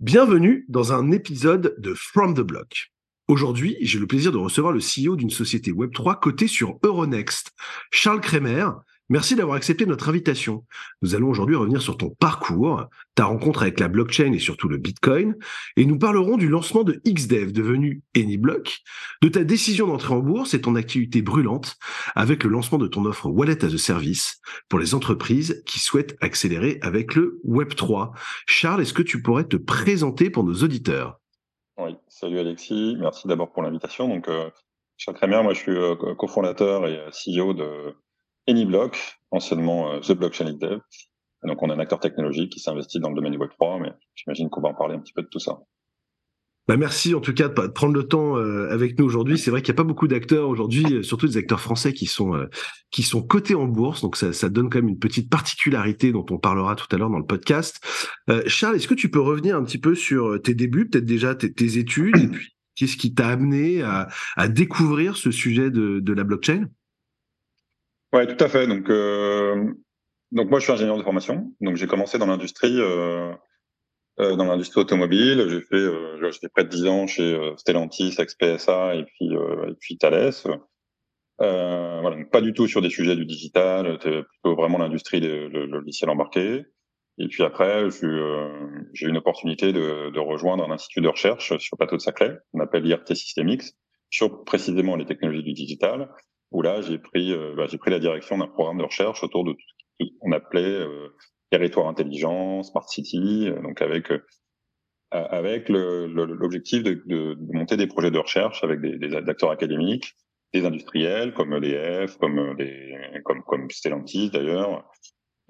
Bienvenue dans un épisode de From the Block. Aujourd'hui, j'ai le plaisir de recevoir le CEO d'une société Web3 cotée sur Euronext, Charles Kremer, Merci d'avoir accepté notre invitation. Nous allons aujourd'hui revenir sur ton parcours, ta rencontre avec la blockchain et surtout le Bitcoin, et nous parlerons du lancement de XDev devenu AnyBlock, de ta décision d'entrer en bourse et ton activité brûlante avec le lancement de ton offre Wallet as a Service pour les entreprises qui souhaitent accélérer avec le Web3. Charles, est-ce que tu pourrais te présenter pour nos auditeurs? Oui, salut Alexis, merci d'abord pour l'invitation. Donc, euh, Charles Kremer, moi je suis euh, cofondateur et euh, CEO de AnyBlock, anciennement euh, The Blockchain Dev. Donc, on a un acteur technologique qui s'investit dans le domaine du Web3, mais j'imagine qu'on va en parler un petit peu de tout ça. Bah merci en tout cas de prendre le temps euh, avec nous aujourd'hui. C'est vrai qu'il n'y a pas beaucoup d'acteurs aujourd'hui, euh, surtout des acteurs français qui sont qui sont cotés en bourse, donc ça, donne quand même une petite particularité dont on parlera tout à l'heure dans le podcast. Charles, est-ce que tu peux revenir un petit peu sur tes débuts, peut-être déjà tes, tes, études, et puis qu'est-ce qui t'a amené à, à, découvrir ce sujet de, de la blockchain? Ouais, tout à fait. Donc, euh, donc moi, je suis ingénieur de formation. Donc, j'ai commencé dans l'industrie, euh, euh, dans l'industrie automobile. J'ai fait, euh, j'étais près de 10 ans chez euh, Stellantis, XPSA et puis euh, et puis Thales. voilà, donc pas du tout sur des sujets du digital. Plutôt vraiment l'industrie, le, le, logiciel embarqué. Et puis après, j'ai eu une opportunité de, de, rejoindre un institut de recherche sur le plateau de Saclay, qu'on appelle IRT Systemix, sur précisément les technologies du digital où là j'ai pris euh, bah, j'ai pris la direction d'un programme de recherche autour de tout ce qu'on appelait euh, territoire intelligent, smart city, euh, donc avec avec l'objectif de, de, de, monter des projets de recherche avec des, des, acteurs académiques, des industriels comme EDF, comme des comme comme Stellantis d'ailleurs,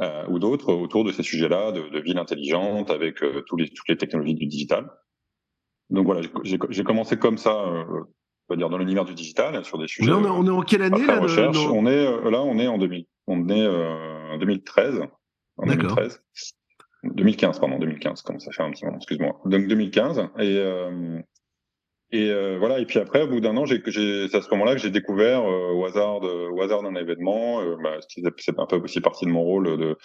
euh, ou d'autres autour de ces sujets-là de, de ville intelligente avec tous les toutes les technologies du digital. Donc voilà, j'ai commencé comme ça on va dire dans l'univers du digital hein, sur des sujets. On est, en quelle année là, recherche. On est euh, là, on est en 2000, on est euh, en 2013. En 2013. 2015, pardon, 2015, comme ça fait un petit moment, excuse-moi. Donc 2015 et euh, et euh, voilà. Et puis après, au bout d'un an, j'ai, c'est à ce moment-là que j'ai découvert euh, au hasard, de, au hasard d'un événement, bah, c'est un peu aussi partie de mon rôle de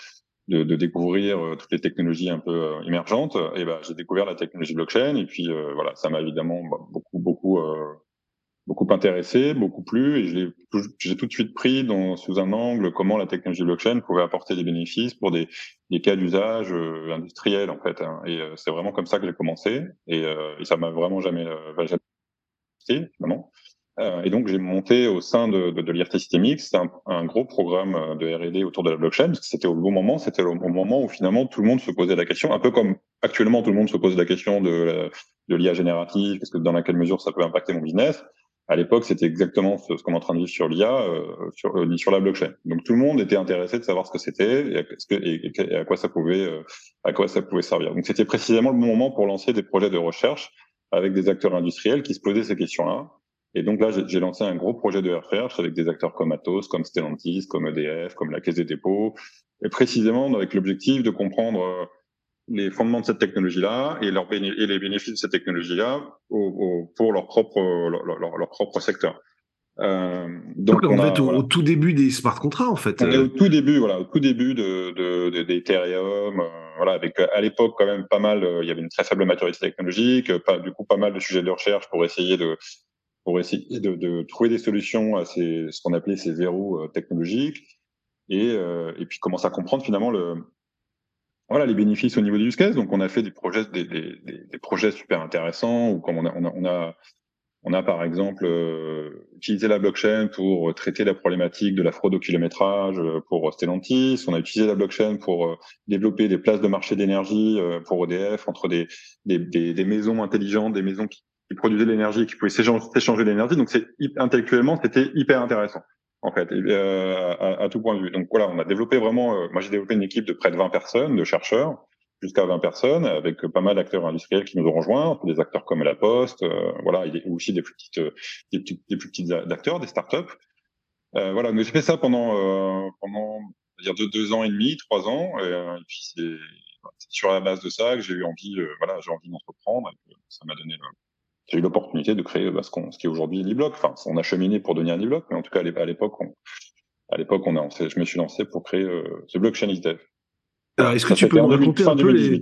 de, de découvrir toutes les technologies un peu émergentes. Et ben, j'ai découvert la technologie blockchain. Et puis voilà, ça m'a évidemment bah, beaucoup beaucoup beaucoup intéressé, beaucoup plu, et je j'ai tout de suite pris dans, sous un angle comment la technologie blockchain pouvait apporter des bénéfices pour des, des cas d'usage euh, industriels en fait. Hein. Et euh, c'est vraiment comme ça que j'ai commencé, et, euh, et ça m'a vraiment jamais, euh, jamais finalement. et donc j'ai monté au sein de, de, de l'IRT Systemix un, un, gros programme de R&D autour de la blockchain, parce c'était au bon moment, c'était au moment où finalement tout le monde se posait la question, un peu comme actuellement tout le monde se pose la question de, de l'IA générative, qu'est-ce que dans quelle mesure ça peut impacter mon business à l'époque, c'était exactement ce, qu'on est en train de vivre sur l'IA, euh, sur, euh, sur la blockchain. Donc tout le monde était intéressé de savoir ce que c'était et, à quoi ça pouvait, euh, à quoi ça pouvait servir. Donc c'était précisément le moment pour lancer des projets de recherche avec des acteurs industriels qui se posaient ces questions-là. Et donc là, j'ai lancé un gros projet de recherche avec des acteurs comme Atos, comme Stellantis, comme EDF, comme la Caisse des dépôts, et précisément avec l'objectif de comprendre euh, les fondements de cette technologie-là et, leur et les bénéfices de cette technologie-là pour leur propre, leur, leur, propre secteur. Euh, donc, on, est au, tout début des smart contracts en fait. On est au tout début, voilà, au tout début de, de, d'Ethereum, euh, voilà, avec à l'époque quand même pas mal, euh, il y avait une très faible maturité technologique, pas, du coup pas mal de sujets de recherche pour essayer de pour essayer de, de trouver des solutions à ces, ce qu'on appelait ces verrous technologiques et, et puis commencer à comprendre finalement le, voilà les bénéfices au niveau du use case. Donc on a fait des projets, super intéressants ou comme on a, on a, on a, on a par exemple euh, utilisé la blockchain pour traiter la problématique de la fraude au kilométrage euh, pour Stellantis. On a utilisé la blockchain pour euh, développer des places de marché d'énergie pour EDF entre des, des, maisons intelligentes, des maisons qui, qui produisaient l'énergie, qui pouvaient s'échanger l'énergie. Donc c'est intellectuellement c'était hyper intéressant en fait, euh, à, à, tout point de vue. Donc voilà, on a développé vraiment, euh, moi j'ai développé une équipe de près de 20 personnes, de chercheurs, jusqu'à 20 personnes, avec pas mal d'acteurs industriels qui nous ont rejoints, des acteurs comme La Poste, euh, voilà, et aussi des plus petites, des, des plus petites acteurs, des startups. Euh, voilà, mais j'ai fait ça pendant pendant dire deux, deux ans et demi, trois ans, et, et puis c'est sur la base de ça que j'ai eu envie, voilà, j'ai envie d'entreprendre, ça m'a donné j'ai eu l'opportunité de créer bah, ce, qu'on, ce qui est aujourd'hui Liblock. Enfin, on a cheminé pour devenir Liblock, mais en tout cas à l'époque, on, à l'époque, on a, je me suis lancé pour créer euh, The Blockchain Dev. Alors, est-ce que tu peux nous raconter un peu les,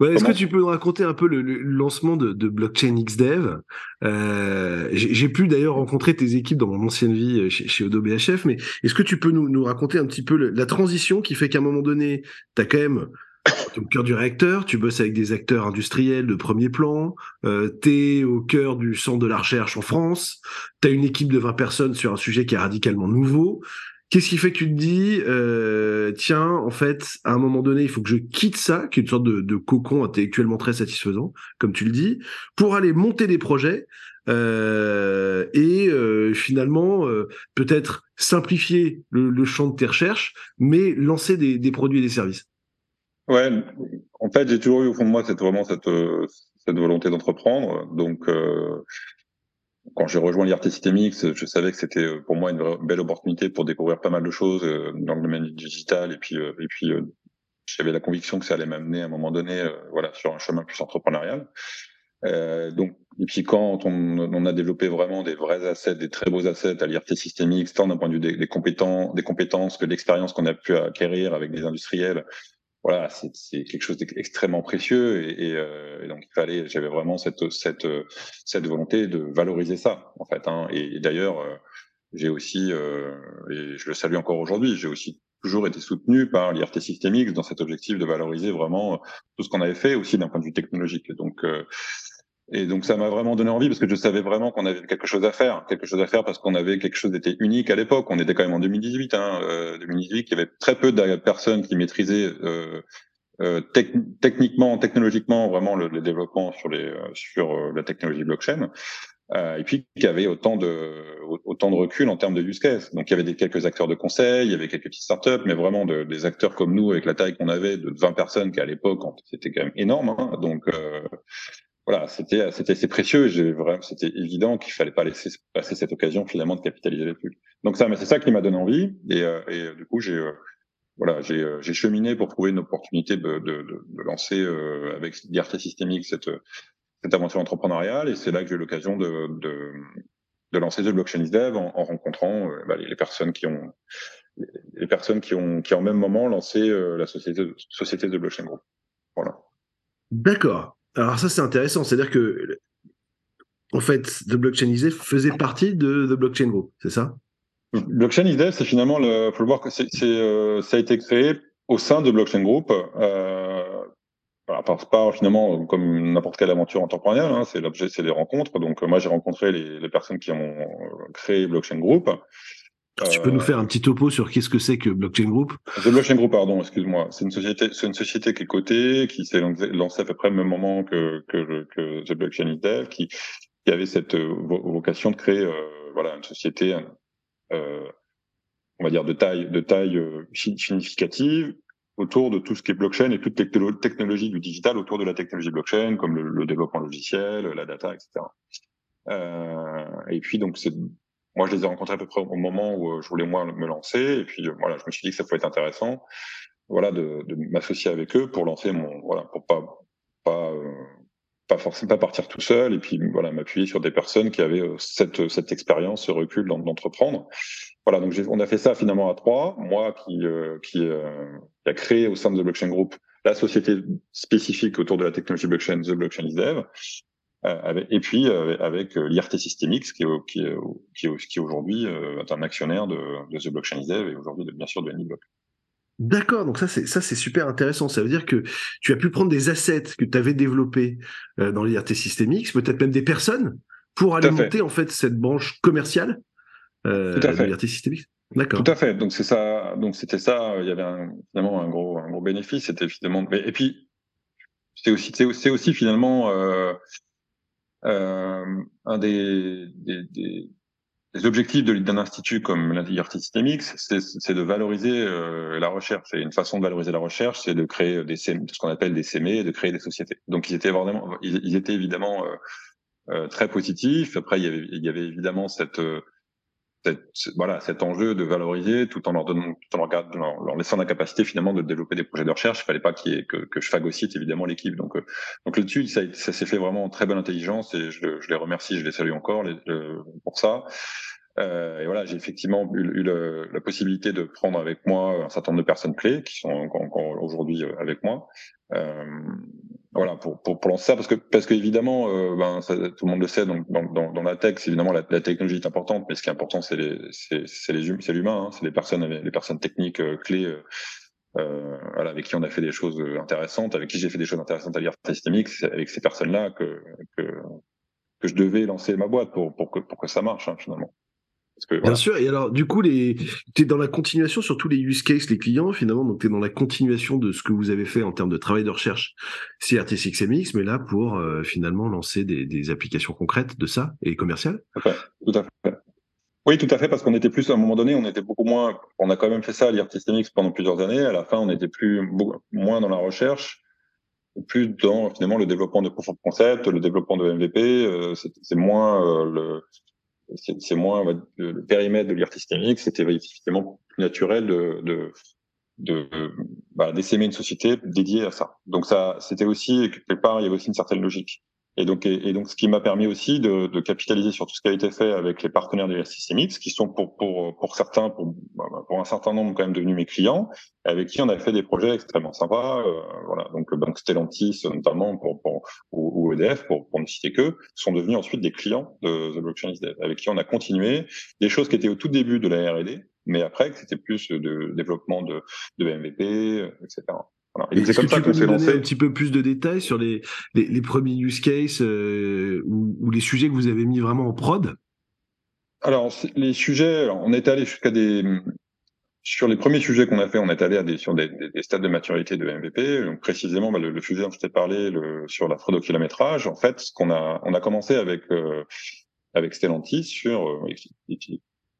Est-ce que tu peux nous raconter un peu le, lancement de, de, Blockchain XDev euh, J'ai pu d'ailleurs rencontrer tes équipes dans mon ancienne vie euh, chez, chez Odo BHF, mais est-ce que tu peux nous, nous raconter un petit peu la transition qui fait qu'à un moment donné, tu as quand même au cœur du réacteur, tu bosses avec des acteurs industriels de premier plan, euh, tu es au cœur du centre de la recherche en France, tu as une équipe de 20 personnes sur un sujet qui est radicalement nouveau. Qu'est-ce qui fait que tu te dis, euh, tiens, en fait, à un moment donné, il faut que je quitte ça, qui est une sorte de, cocon intellectuellement très satisfaisant, comme tu le dis, pour aller monter des projets euh, et euh, finalement peut-être simplifier le, champ de tes recherches, mais lancer des, des produits et des services. Ouais, en fait, j'ai toujours eu au fond de moi cette vraiment cette cette volonté d'entreprendre. Donc, quand j'ai rejoint l'IRT Systemix, je savais que c'était euh, pour moi une belle opportunité pour découvrir pas mal de choses euh, dans le domaine digital et puis euh, et puis j'avais la conviction que ça allait m'amener à un moment donné voilà sur un chemin plus entrepreneurial. Euh, donc et puis quand on, a développé vraiment des vrais assets, des très beaux assets à l'IRT Systemix, tant d'un point de vue des, des, compétences, des compétences que l'expérience qu'on a pu acquérir avec des industriels, voilà, c'est quelque chose d'extrêmement précieux et, euh, et, donc il fallait, j'avais vraiment cette cette cette volonté de valoriser ça en fait. Hein. Et, d'ailleurs, euh, j'ai aussi, euh, et je le salue encore aujourd'hui, j'ai aussi toujours été soutenu par l'IRT Systemix dans cet objectif de valoriser vraiment tout ce qu'on avait fait aussi d'un point de vue technologique. Donc euh, et donc ça m'a vraiment donné envie parce que je savais vraiment qu'on avait quelque chose à faire, quelque chose à faire parce qu'on avait quelque chose d'était unique à l'époque. On était quand même en 2018, hein, euh, 2018, il y avait très peu de personnes qui maîtrisaient euh, euh, techniquement, technologiquement vraiment le, développement sur les euh, sur euh, la technologie blockchain. Euh, et puis qui avait autant de autant de recul en termes de use case. Donc il y avait des quelques acteurs de conseil, il y avait quelques petites startups, mais vraiment de, des acteurs comme nous avec la taille qu'on avait de 20 personnes qui à l'époque c'était quand même énorme. Hein, donc voilà, c'était c'était assez précieux. J'ai vraiment, c'était évident qu'il fallait pas laisser passer cette occasion finalement de capitaliser trucs. Donc ça, mais c'est ça qui m'a donné envie. Et, euh, et euh, du coup, j'ai euh, voilà, j'ai cheminé pour trouver une opportunité de, de, de lancer euh, avec DRT Systemic cette cette aventure entrepreneuriale. Et c'est là que j'ai eu l'occasion de, de de lancer The Blockchain is Dev en, en rencontrant bah, les, personnes qui ont les personnes qui ont qui en même moment lancé la société société de blockchain group. Voilà. D'accord. Alors ça c'est intéressant, c'est-à-dire que en fait, The Blockchain is faisait partie de The Blockchain Group, c'est ça? Blockchain is c'est finalement le, faut le voir que euh, ça a été créé au sein de Blockchain Group. Euh, pas finalement comme n'importe quelle aventure entrepreneuriale, hein, c'est l'objet, c'est les rencontres. Donc moi j'ai rencontré les, personnes qui ont créé Blockchain Group tu peux nous faire un petit topo sur qu'est-ce que c'est que Blockchain Group? The Blockchain Group, pardon, excuse-moi. C'est une société, c'est une société qui est cotée, qui s'est lancée à peu près au même moment que que, The Blockchain is qui, avait cette euh, vocation de créer, euh, voilà, une société, euh, on va dire de taille, de taille significative autour de tout ce qui est blockchain et toute technologie du digital autour de la technologie blockchain, comme le, développement logiciel, la data, etc. Et puis donc c'est moi, je les ai rencontrés à peu près au moment où euh, je voulais moi me lancer, et puis euh, voilà, je me suis dit que ça pouvait être intéressant, voilà, de, de m'associer avec eux pour lancer mon, voilà, pour pas pas euh, pas forcément pas partir tout seul, et puis voilà, m'appuyer sur des personnes qui avaient cette cette expérience, ce recul d'entreprendre. Voilà, donc on a fait ça finalement à trois. Moi, qui qui, qui a créé au sein de The Blockchain Group la société spécifique autour de la technologie blockchain, The Blockchain is Dev. Euh, et puis euh, avec euh, l'IRT Systemix, qui est, qui est, qui est, qui est aujourd'hui un actionnaire de, de The Blockchain Dev et aujourd'hui bien sûr de Anyblock. D'accord, donc ça c'est ça c'est super intéressant. Ça veut dire que tu as pu prendre des assets que tu avais développés dans l'IRT Systemix, peut-être même des personnes, pour alimenter en fait cette branche commerciale euh, de l'IRT Systemix. D'accord. Tout à fait. Donc c'est ça. Donc c'était ça. Il y avait un, finalement un gros un gros bénéfice. C'était finalement. Et puis c'est aussi c'est aussi finalement euh, un des, des, des, des objectifs d'un institut comme l'IRT Systemix, c'est de valoriser euh, la recherche. Et une façon de valoriser la recherche, c'est de créer des ce qu'on appelle des CME de créer des sociétés. Donc ils étaient vraiment, ils, étaient évidemment euh, euh, très positifs. Après, il y avait, il y avait évidemment cette cette, voilà, cet enjeu de valoriser tout en leur donnant, tout en leur, laissant la capacité finalement de développer des projets de recherche. Il fallait pas y ait, que, que je phagocyte évidemment l'équipe. Donc, euh, donc là-dessus, ça, s'est fait vraiment en très bonne intelligence et je, je, les remercie, je les salue encore les, pour ça. Euh, et voilà, j'ai effectivement eu, eu le, la possibilité de prendre avec moi un certain nombre de personnes clés qui sont encore, aujourd'hui euh, avec moi. Euh, voilà, pour, pour, pour, lancer ça, parce que, parce que évidemment, euh, ben, ça, tout le monde le sait, donc, dans, dans, dans la tech, évidemment, la, la, technologie est importante, mais ce qui est important, c'est les, c'est, c'est les, c'est l'humain, hein, c'est les personnes, les personnes techniques euh, clés, euh, euh, voilà, avec qui on a fait des choses intéressantes, avec qui j'ai fait des choses intéressantes à lire systémique, c'est avec ces personnes-là que, que, que je devais lancer ma boîte pour, pour que, pour que ça marche, hein, finalement. Bien sûr, et alors du coup, les... tu es dans la continuation sur tous les use cases, les clients, finalement, donc tu es dans la continuation de ce que vous avez fait en termes de travail de recherche CRT6MX, mais là pour euh, finalement lancer des, des, applications concrètes de ça et commerciales. Tout à fait. Oui, tout à fait, parce qu'on était plus, à un moment donné, on était beaucoup moins, on a quand même fait ça à l'IRT pendant plusieurs années, à la fin, on était plus, moins dans la recherche, plus dans finalement le développement de proof of concept, le développement de MVP, euh, c'est moins euh, le c'est moins le, périmètre de l'IRT systémique, c'était effectivement plus naturel de, de, de bah, d'essaimer une société dédiée à ça. Donc ça, c'était aussi quelque part, il y avait aussi une certaine logique. Et donc, et, donc, ce qui m'a permis aussi de, de, capitaliser sur tout ce qui a été fait avec les partenaires de Systemix, qui sont pour, pour, pour certains, pour, bah, pour un certain nombre quand même devenus mes clients, avec qui on a fait des projets extrêmement sympas. Euh, voilà, donc, donc Stellantis notamment pour, pour ou, EDF pour, pour ne citer que, sont devenus ensuite des clients de The Blockchain avec qui on a continué des choses qui étaient au tout début de la R&D, mais après c'était plus de développement de, de MVP, etc. C'est comme ça qu'on s'est lancé. Un petit peu plus de détails sur les, les, les premiers use cases euh, ou, ou, les sujets que vous avez mis vraiment en prod? Alors, les sujets, alors, on est allé jusqu'à des. Sur les premiers sujets qu'on a fait, on est allé à des, sur des, des, stades de maturité de MVP. Donc précisément, bah, le, sujet dont je t'ai parlé le, sur la fraude au kilométrage. En fait, ce qu'on a, on a commencé avec euh, avec Stellantis sur euh,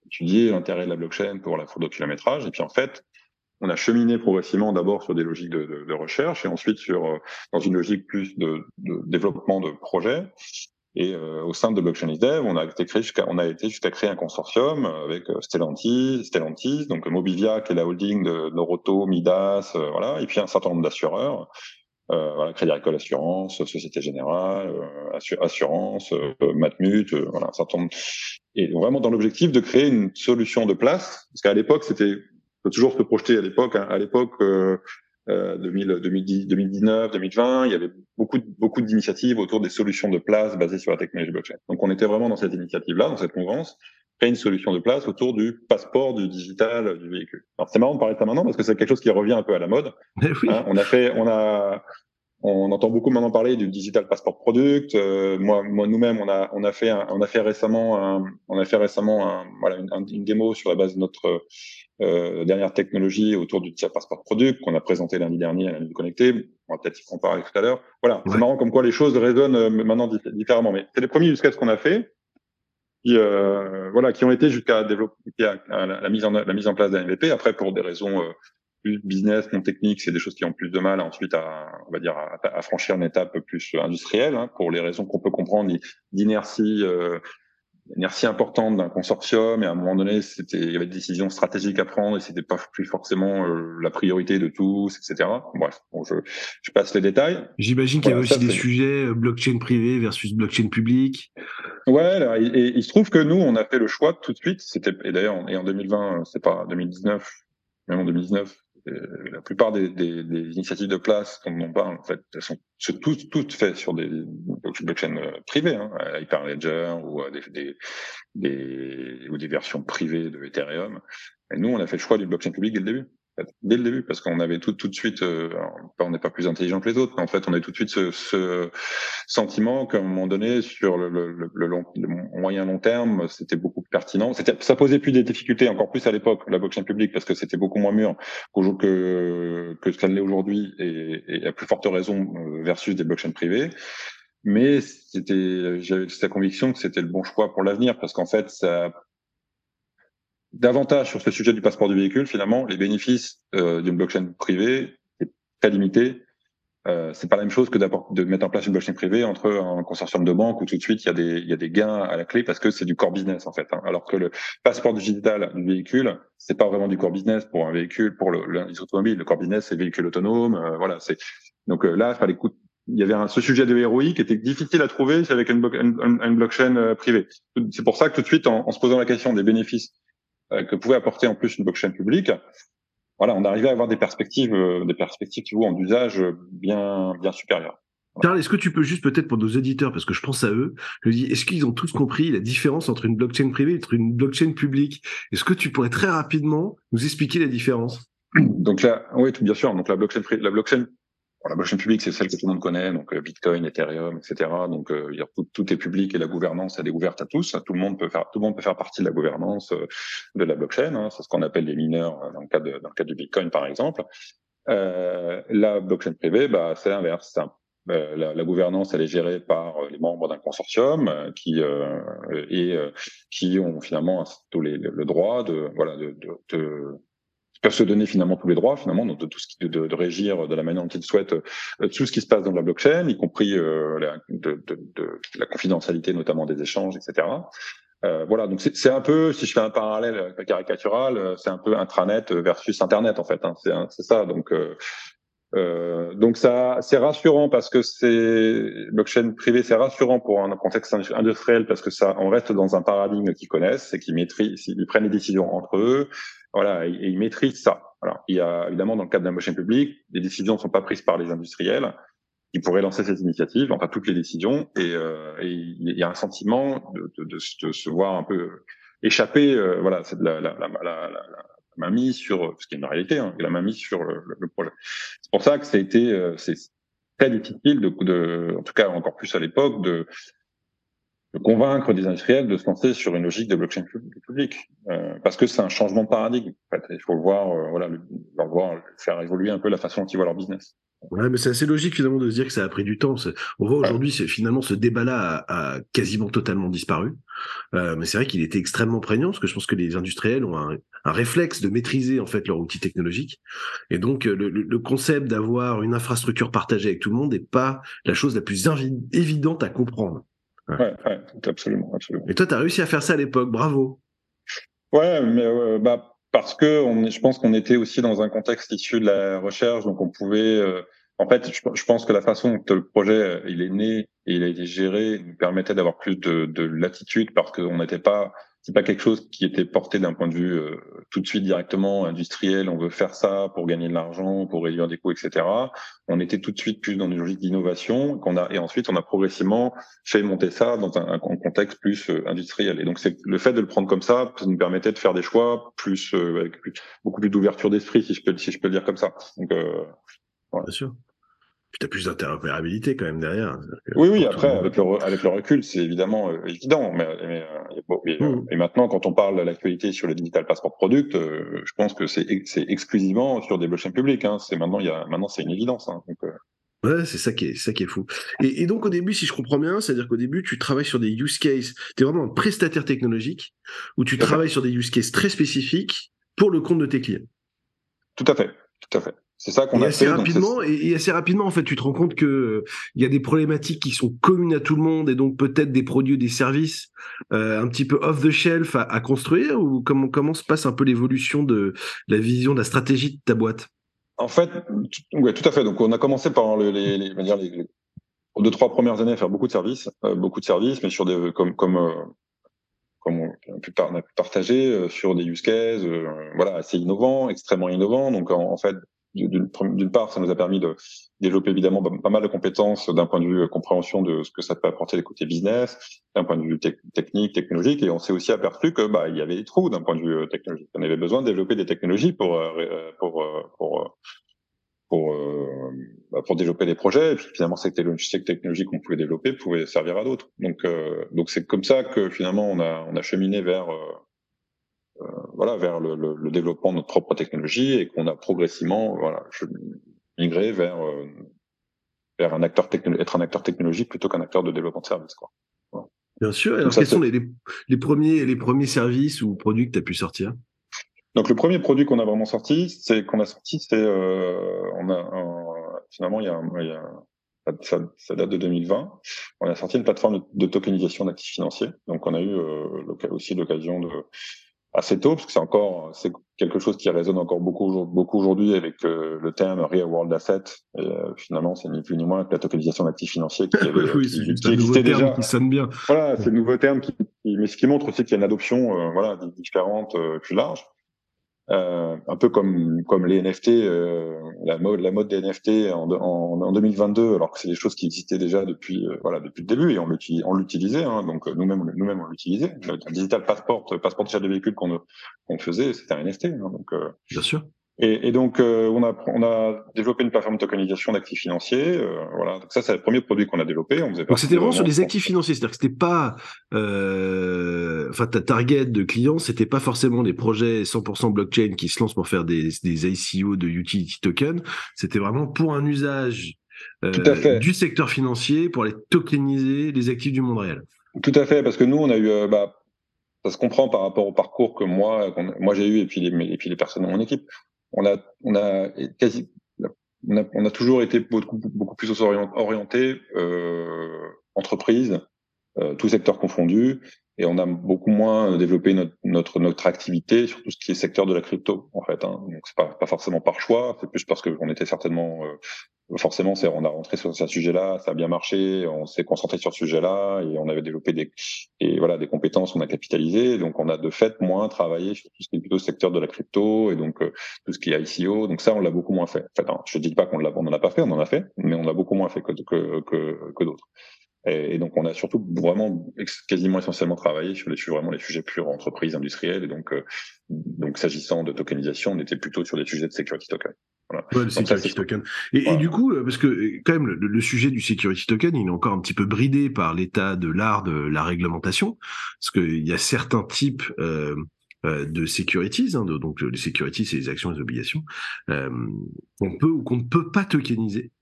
étudier l'intérêt de la blockchain pour la fraude au kilométrage. Et puis en fait, on a cheminé progressivement d'abord sur des logiques de, de, de, recherche et ensuite sur euh, dans une logique plus de, de développement de projets. Et euh, au sein de Blockchain Dev, on a été créé jusqu'à on a été jusqu'à créer un consortium avec euh, Stellantis, Stellantis, donc Mobivia qui est la holding de Noroto, Midas, voilà, et puis un certain nombre d'assureurs. Euh, voilà, Crédit Agricole Assurance, Société Générale, Assurance, Matmut, voilà, un certain nombre. Et vraiment dans l'objectif de créer une solution de place, parce qu'à l'époque c'était faut toujours se projeter à l'époque. Hein. À l'époque, euh, 2010, 2019, 2020, il y avait beaucoup, beaucoup d'initiatives autour des solutions de place basées sur la technologie blockchain. Donc, on était vraiment dans cette initiative-là, dans cette convence, créer une solution de place autour du passeport du digital du véhicule. Alors, c'est marrant de parler de ça maintenant parce que c'est quelque chose qui revient un peu à la mode. Eh hein, on a fait, on a, on entend beaucoup maintenant parler du digital passport product. Euh, moi, moi nous-mêmes, on a, on a fait, on a fait récemment, un, on a fait récemment, un, voilà, une, une, démo sur la base de notre euh, dernière technologie autour du digital passport product qu'on a présenté lundi dernier à la nuit connectée. On va peut-être y comparer tout à l'heure. Voilà, c'est marrant comme quoi les choses résonnent euh, maintenant différemment. Mais c'est les premiers jusqu'à ce qu'on a fait, qui, euh, voilà, qui ont été jusqu'à développer la, la, mise en la mise en place d'un MVP. Après, pour des raisons euh, plus business, non techniques, c'est des choses qui ont plus de mal ensuite à, on va dire, à, à franchir une étape plus industrielle, hein, pour les raisons qu'on peut comprendre, d'inertie, euh, inertie importante d'un consortium, et à un moment donné, c'était, il y avait des décisions stratégiques à prendre, et c'était pas plus forcément euh, la priorité de tous, etc. Bref, bon, je, je passe les détails. J'imagine qu'il y avait aussi des sujets euh, blockchain privé versus blockchain public. Ouais, là, et, il se trouve que nous, on a fait le choix tout de suite. C'était et d'ailleurs, et en 2020, c'est pas 2019, même en 2019, euh, la plupart des, des, des, initiatives de place dont on parle, en fait, elles sont toutes, toutes faites sur des blockchains euh, privées, hein, Hyperledger ou euh, des, des, des, ou des versions privées de Ethereum. Et nous, on a fait le choix du blockchain public dès le début dès le début, parce qu'on avait tout, tout de suite, euh, on n'est pas plus intelligent que les autres, mais en fait, on a tout de suite ce, ce sentiment qu'à un moment donné, sur le, le, le, long, le moyen long terme, c'était beaucoup plus pertinent. C'était, ça posait plus des difficultés, encore plus à l'époque, la blockchain publique, parce que c'était beaucoup moins mûr que que ce qu'elle l'est aujourd'hui, et, et, à plus forte raison euh, versus des blockchains privées. Mais c'était, j'avais cette conviction que c'était le bon choix pour l'avenir, parce qu'en fait, ça davantage sur ce sujet du passeport du véhicule, finalement, les bénéfices euh, d'une blockchain privée est très limité. Euh, c'est pas la même chose que de mettre en place une blockchain privée entre un consortium de banques où tout de suite il y a des, y a des gains à la clé parce que c'est du core business en fait. Hein. Alors que le passeport digital du véhicule, c'est pas vraiment du core business pour un véhicule, pour l'industrie le, automobile. Le core business, c'est véhicule autonome. Euh, voilà, c'est donc euh, là, il il y avait un, ce sujet de héroïque qui était difficile à trouver avec une, blockchain euh, privée. C'est pour ça que tout de suite, en, se posant la question des bénéfices que pouvait apporter en plus une blockchain publique, voilà, on arrivait à avoir des perspectives, euh, des perspectives en d'usage bien bien supérieures. Charles, est-ce que tu peux juste peut-être pour nos auditeurs, parce que je pense à eux, je dis, est-ce qu'ils ont tous compris la différence entre une blockchain privée et une blockchain publique? Est-ce que tu pourrais très rapidement nous expliquer la différence? Donc là, oui, bien sûr. Donc la blockchain, la blockchain, la blockchain publique, c'est celle que tout le monde connaît, donc euh, Bitcoin, Ethereum, etc. Donc euh, tout, est public et la gouvernance elle est ouverte à tous. Tout le monde peut faire, tout le monde peut faire partie de la gouvernance euh, de la blockchain. Hein. C'est ce qu'on appelle les mineurs dans le cas de, dans le cas du Bitcoin, par exemple. Euh, la blockchain privée, bah, c'est l'inverse. Euh, la, la, gouvernance, elle est gérée par euh, les membres d'un consortium euh, qui et qui ont finalement tous les, le droit de voilà de, de, de peuvent se donner finalement tous les droits finalement de, tout ce qui, de, de, régir de la manière dont ils souhaitent tout ce qui se passe dans la blockchain, y compris la, de, la confidentialité notamment des échanges, etc. Euh, voilà, donc c'est un peu, si je fais un parallèle caricatural, c'est un peu intranet versus internet en fait. Hein, c'est ça. Donc euh, donc ça, c'est rassurant parce que c'est blockchain privé, c'est rassurant pour un contexte industriel parce que ça, on reste dans un paradigme qu'ils connaissent, c'est qu'ils maîtrisent, ils prennent les décisions entre eux, voilà, et, ils maîtrisent ça. Alors, il y a évidemment dans le cadre d'un blockchain public, les décisions ne sont pas prises par les industriels qui pourraient lancer cette initiative, enfin toutes les décisions, et, euh, et il y a un sentiment de, de, de, de, se voir un peu échapper, euh, voilà, c'est la, la, la, la m'a mis sur, ce qui est une réalité, hein, il m'a mis sur le, le projet. C'est pour ça que ça a été, euh, c'est très difficile de, en tout cas encore plus à l'époque, de, de convaincre des industriels de se lancer sur une logique de blockchain public, euh, parce que c'est un changement de paradigme. En fait. Il faut le voir, euh, voilà, le, voir faire évoluer un peu la façon dont ils voient leur business. Ouais, mais c'est assez logique finalement de se dire que ça a pris du temps. On voit aujourd'hui, finalement ce débat-là a, quasiment totalement disparu. Euh, mais c'est vrai qu'il était extrêmement prégnant parce que je pense que les industriels ont un, un réflexe de maîtriser en fait leur outil technologique. Et donc le, le concept d'avoir une infrastructure partagée avec tout le monde n'est pas la chose la plus évidente à comprendre. Ouais, ouais, absolument, absolument. Et toi, tu as réussi à faire ça à l'époque, bravo. Ouais, mais euh, bah parce que on, je pense qu'on était aussi dans un contexte issu de la recherche, donc on pouvait. Euh, en fait, je, pense que la façon dont le projet euh, il est né et il a été géré nous permettait d'avoir plus de, de latitude parce qu'on n'était pas c'est pas quelque chose qui était porté d'un point de vue euh, tout de suite directement industriel. On veut faire ça pour gagner de l'argent, pour réduire des coûts, etc. On était tout de suite plus dans une logique d'innovation qu'on a et ensuite on a progressivement fait monter ça dans un, contexte plus euh, industriel. Et donc c'est le fait de le prendre comme ça, ça nous permettait de faire des choix plus euh, avec beaucoup plus d'ouverture d'esprit, si je peux si je peux le dire comme ça. Donc voilà. Bien sûr. Puis tu as plus d'interopérabilité quand même derrière. Oui, oui, après, avec le, avec le recul, c'est évidemment euh, évident. Mais, mais euh, mmh. et, maintenant, quand on parle de l'actualité sur le Digital Passport Product, euh, je pense que c'est exclusivement sur des blockchains publics. Hein. C'est maintenant, il y a, maintenant, c'est une évidence. Hein. Donc, Ouais, c'est ça qui est, ça qui est fou. Et, et, donc au début, si je comprends bien, c'est-à-dire qu'au début, tu travailles sur des use cases. Tu es vraiment un prestataire technologique où tu travailles sur des use cases très spécifiques pour le compte de tes clients. Tout à fait, tout à fait. C'est ça qu'on a assez fait, rapidement et, assez rapidement en fait tu te rends compte que il y a des problématiques qui sont communes à tout le monde et donc peut-être des produits ou des services euh, un petit peu off the shelf à, construire ou comment comment se passe un peu l'évolution de la vision de la stratégie de ta boîte? En fait, ouais, tout à fait. Donc on a commencé par les, les, les, les, les deux trois premières années à faire beaucoup de services, euh, beaucoup de services, mais sur des comme comme euh, comme on a pu, partager sur des use cases, voilà, assez innovants, extrêmement innovants. Donc en fait, d'une part, ça nous a permis de développer évidemment pas mal de compétences d'un point de vue compréhension de ce que ça peut apporter les côtés business, d'un point de vue technique, technologique, et on s'est aussi aperçu que bah il y avait des trous d'un point de vue euh, technologique. On avait besoin de développer des technologies pour euh, euh, pour pour pour, bah, pour développer des projets. Et puis finalement, cette technologie qu'on pouvait développer pouvait servir à d'autres. Donc donc c'est comme ça que finalement on a on a cheminé vers euh, voilà, vers le, le, développement de notre propre technologie et qu'on a progressivement voilà, migré vers, euh, vers un acteur être un acteur technologique plutôt qu'un acteur de développement de services. Quoi. Bien sûr. Alors, quels sont les, les, premiers, les premiers services ou produits que tu as pu sortir? Donc, le premier produit qu'on a vraiment sorti, c'est qu'on a sorti, c'est euh, on a finalement il y a, il y a ça, ça, date de 2020. On a sorti une plateforme de, tokenisation d'actifs financiers. Donc, on a eu euh, aussi l'occasion de assez tôt, parce que c'est encore c'est quelque chose qui résonne encore beaucoup beaucoup aujourd'hui avec euh, le terme real world asset. Et, euh, finalement, c'est ni plus ni moins que la tokenisation d'actifs financiers qui, oui, qui, qui existait déjà. Qui sonne bien. Voilà, c'est le nouveau terme qui, mais ce qui montre aussi qu'il y a une adoption euh, voilà différente, plus large. Euh, un peu comme comme les NFT, euh, la mode la mode des NFT en, en, en 2022, alors que c'est des choses qui existaient déjà depuis euh, voilà depuis le début et on l'utilisait, hein, donc nous-mêmes nous-mêmes on l'utilisait. Le digital passport, passeport de véhicule qu'on qu'on faisait, c'était un NFT, hein, donc bien sûr. Et, et donc, euh, on, a, on a développé une plateforme de tokenisation d'actifs financiers. Euh, voilà. Donc ça, c'est le premier produit qu'on a développé. On donc c'était vraiment sur les actifs financiers, c'est-à-dire que c'était pas, euh, enfin, ta target de clients, c'était pas forcément des projets 100% blockchain qui se lancent pour faire des, des ICO de utility token. C'était vraiment pour un usage du secteur financier pour aller tokeniser les actifs du monde réel. Tout à fait, parce que nous, on a eu, bah, ça se comprend par rapport au parcours que moi, moi j'ai eu et puis les, et puis les personnes de mon équipe on a, on a quasi, on a, on a toujours été beaucoup, beaucoup plus orienté euh, entreprise, euh, tout secteur confondu, et on a beaucoup moins développé notre, notre, notre activité sur tout ce qui est secteur de la crypto en fait. Hein. Donc c'est pas, pas forcément par choix, c'est plus parce qu'on était certainement euh, forcément, on a rentré sur ce sujet-là, ça a bien marché, on s'est concentré sur ce sujet-là et on avait développé des, et voilà, des compétences, on a capitalisé. Donc, on a de fait moins travaillé sur tout ce qui est plutôt secteur de la crypto et donc euh, tout ce qui est ICO. Donc ça, on l'a beaucoup moins fait. En fait, hein, je dis pas qu'on l'a, on en a pas fait, on en a fait, mais on a beaucoup moins fait que, que, que d'autres. Et, donc, on a surtout vraiment quasiment essentiellement travaillé sur les sujets, vraiment les sujets purs entreprises, industrielles. Et donc, euh, donc s'agissant de tokenisation, on était plutôt sur des sujets de security token. Voilà. Ouais, le security token. Et, du coup, euh, parce que euh, quand même, le, sujet du security token, il est encore un petit peu bridé par l'état de l'art de la réglementation, parce qu'il y a certains types euh, de securities, hein, donc les securities, c'est les actions et les obligations, euh, qu'on peut ou qu'on ne peut pas tokeniser.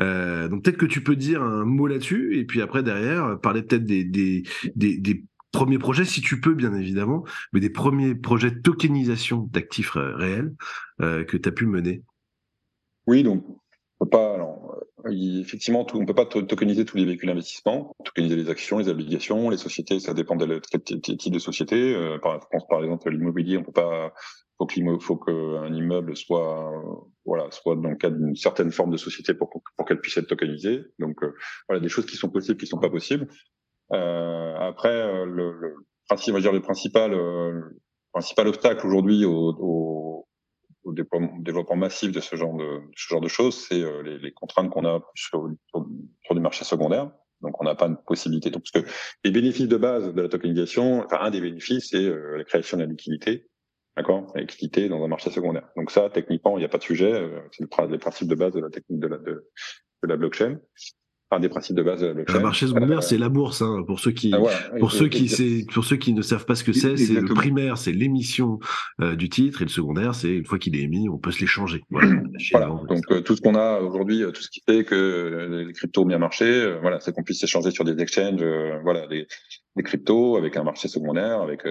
Euh, donc peut-être que tu peux dire un mot là-dessus, et puis après derrière, parler peut-être des, premiers projets, si tu peux bien évidemment, mais des premiers projets de tokenisation d'actifs réels euh, que tu as pu mener. Oui, donc on pas, alors, euh, effectivement, on peut pas tokeniser tous les véhicules d'investissement, tokeniser les actions, les obligations, les sociétés, ça dépend des types de sociétés. Euh, par, par exemple l'immobilier, on peut pas, faut faut qu'un immeuble soit, voilà, soit dans le cadre d'une certaine forme de société pour, qu'elle puisse être tokenisée. Donc, euh, voilà, des choses qui sont possibles, qui sont pas possibles. Euh, après, le, le principe, on va dire le principal, le principal obstacle aujourd'hui au, au au développement massif de ce genre de, ce genre de choses, c'est euh, les, les, contraintes qu'on a sur, sur, sur, du marché secondaire. Donc, on n'a pas de possibilité. Donc, parce que les bénéfices de base de la tokenisation, enfin, un des bénéfices, c'est euh, la création de la liquidité. D'accord? Liquidité dans un marché secondaire. Donc ça, techniquement, il n'y a pas de sujet. Euh, c'est le, le, principe de base de la technique de la, de, de la blockchain un des principes de base de la Le marché secondaire, c'est la bourse. Hein, pour ceux qui, ah, pour ceux qui, c'est, pour ceux qui ne savent pas ce que c'est, c'est le primaire, c'est l'émission euh, du titre, et le secondaire, c'est une fois qu'il est émis, on peut se l'échanger. Voilà. voilà. Donc euh, tout ce qu'on a aujourd'hui, euh, tout ce qui fait que les cryptos ont bien marché, voilà, c'est qu'on puisse s'échanger sur des exchanges, voilà, des, des, cryptos avec un marché secondaire, avec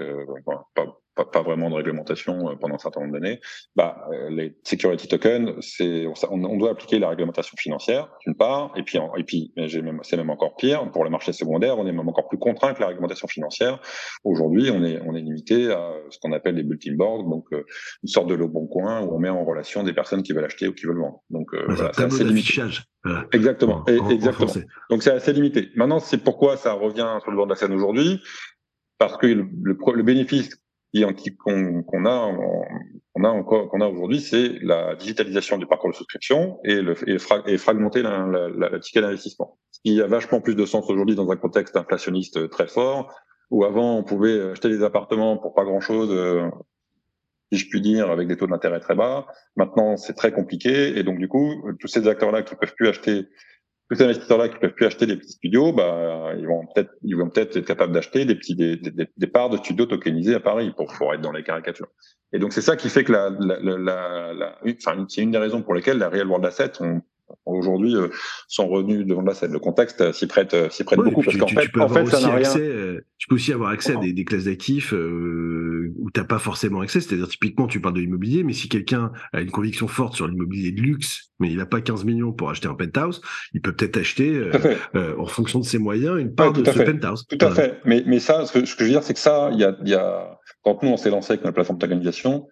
pas, pas, pas, vraiment de réglementation euh, pendant un certain nombre d'années, bah, euh, les security tokens, c'est, on, on, doit appliquer la réglementation financière, d'une part, et puis, et puis même, c'est même encore pire, pour le marché secondaire, on est même encore plus contraint que la réglementation financière. Aujourd'hui, on est, on est limité à ce qu'on appelle les bulletin boards, donc euh, une sorte de le bon coin où on met en relation des personnes qui veulent acheter ou qui veulent vendre. Donc, voilà, c'est assez limité. Exactement, exactement. Donc c'est assez limité. Maintenant, c'est pourquoi ça revient sur le bord de la scène aujourd'hui, parce que le, le, le bénéfice qu'on a, encore, qu'on a aujourd'hui, c'est la digitalisation du parcours de souscription et, le, et, fragmenter la, la, la, ticket d'investissement. Ce qui a vachement plus de sens aujourd'hui dans un contexte inflationniste très fort, où avant on pouvait acheter des appartements pour pas grand chose, euh, si je puis dire, avec des taux d'intérêt très bas. Maintenant, c'est très compliqué, et donc du coup, tous ces acteurs-là qui peuvent plus acheter tous ces investisseurs-là qui peuvent plus acheter des petits studios, bah, ils vont peut-être, ils vont peut-être être capables d'acheter des petits, des, des, des, parts de studios tokenisés à Paris pour, pour être dans les caricatures. Et donc, c'est ça qui fait que la, la, la, la enfin, c'est une des raisons pour lesquelles la Real World Asset, on, aujourd'hui euh, sont revenus devant la scène. Le contexte euh, s'y prête, euh, s'y prête beaucoup parce qu'en fait, en fait, ça n'a rien. tu peux aussi avoir accès à des, des classes d'actifs euh, où t'as pas forcément accès. C'est-à-dire typiquement, tu parles de l'immobilier, mais si quelqu'un a une conviction forte sur l'immobilier de luxe, mais il n'a pas 15 millions pour acheter un penthouse, il peut peut-être acheter en fonction de ses moyens une part de ce penthouse. Tout à fait. Mais mais ça, ce que, ce que je veux dire, c'est que ça, il y a, y a quand nous on s'est lancé avec notre plateforme d'organisation,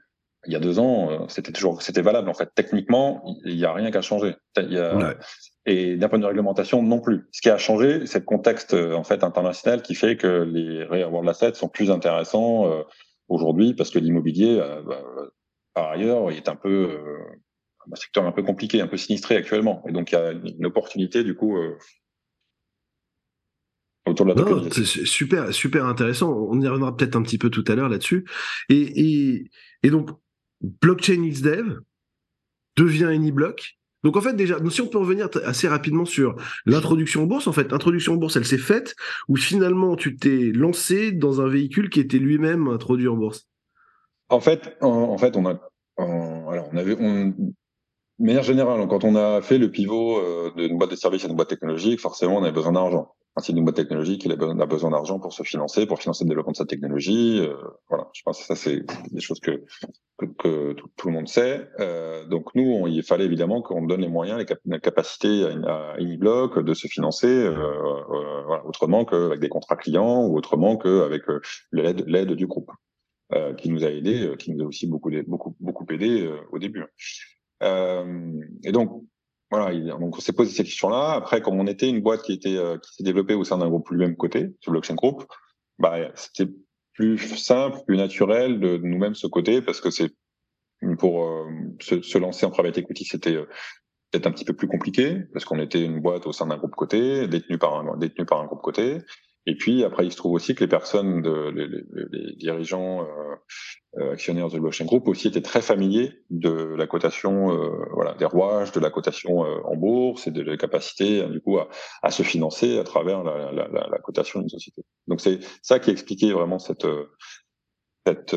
il y a deux ans, euh, c'était toujours c'était valable. En fait, techniquement, il n'y a rien qu'à changer. Y a, Et d'un point de vue réglementation, non plus. Ce qui a changé, c'est le contexte euh, en fait international qui fait que les real world assets sont plus intéressants euh, aujourd'hui parce que l'immobilier, bah, par ailleurs, il est un peu un secteur un peu compliqué, un peu sinistré actuellement. Et donc, il y a une opportunité, du coup, autour de la non, super, super intéressant. On y reviendra peut-être un petit peu tout à l'heure là-dessus. Et, et, donc, Blockchain XDev devient AnyBlock. Donc en fait déjà, si on peut revenir assez rapidement sur l'introduction en bourse, en fait, l'introduction en bourse, elle s'est faite ou finalement tu t'es lancé dans un véhicule qui était lui-même introduit en bourse? En fait, en, fait, on a, alors on avait, de manière générale, quand on a fait le pivot euh, d'une boîte de services à une boîte technologique, forcément, on avait besoin d'argent. Ainsi, d'une boîte technologique, il a besoin d'argent pour se financer, pour financer le développement de sa technologie. Euh, voilà, je pense que ça, c'est des choses que, que, tout, le monde sait. Euh, donc, nous, il fallait évidemment qu'on donne les moyens, les, capacités capacité à, Uniblock de se financer euh, voilà, autrement qu'avec des contrats clients ou autrement qu'avec l'aide du groupe, qui nous a aidé, qui nous a aussi beaucoup, beaucoup, beaucoup aidé au début. et donc, voilà, donc on s'est posé ces questions-là. Après, comme on était une boîte qui était euh, qui s'est développée au sein d'un groupe plus même côté, sur Blockchain Group, bah c'était plus simple, plus naturel de, nous-mêmes ce côté parce que c'est pour euh, se, se, lancer en private equity, c'était euh, peut-être un petit peu plus compliqué parce qu'on était une boîte au sein d'un groupe côté, détenu par un détenu par un groupe côté. Et puis après, il se trouve aussi que les personnes, de, les, les, dirigeants euh, euh, actionnaires de blockchain group aussi étaient très familiers de la cotation, euh, voilà, des rouages, de la cotation en bourse et de la capacité hein, du coup à, à, se financer à travers la, la, la, cotation d'une société. Donc c'est ça qui expliquait vraiment cette cette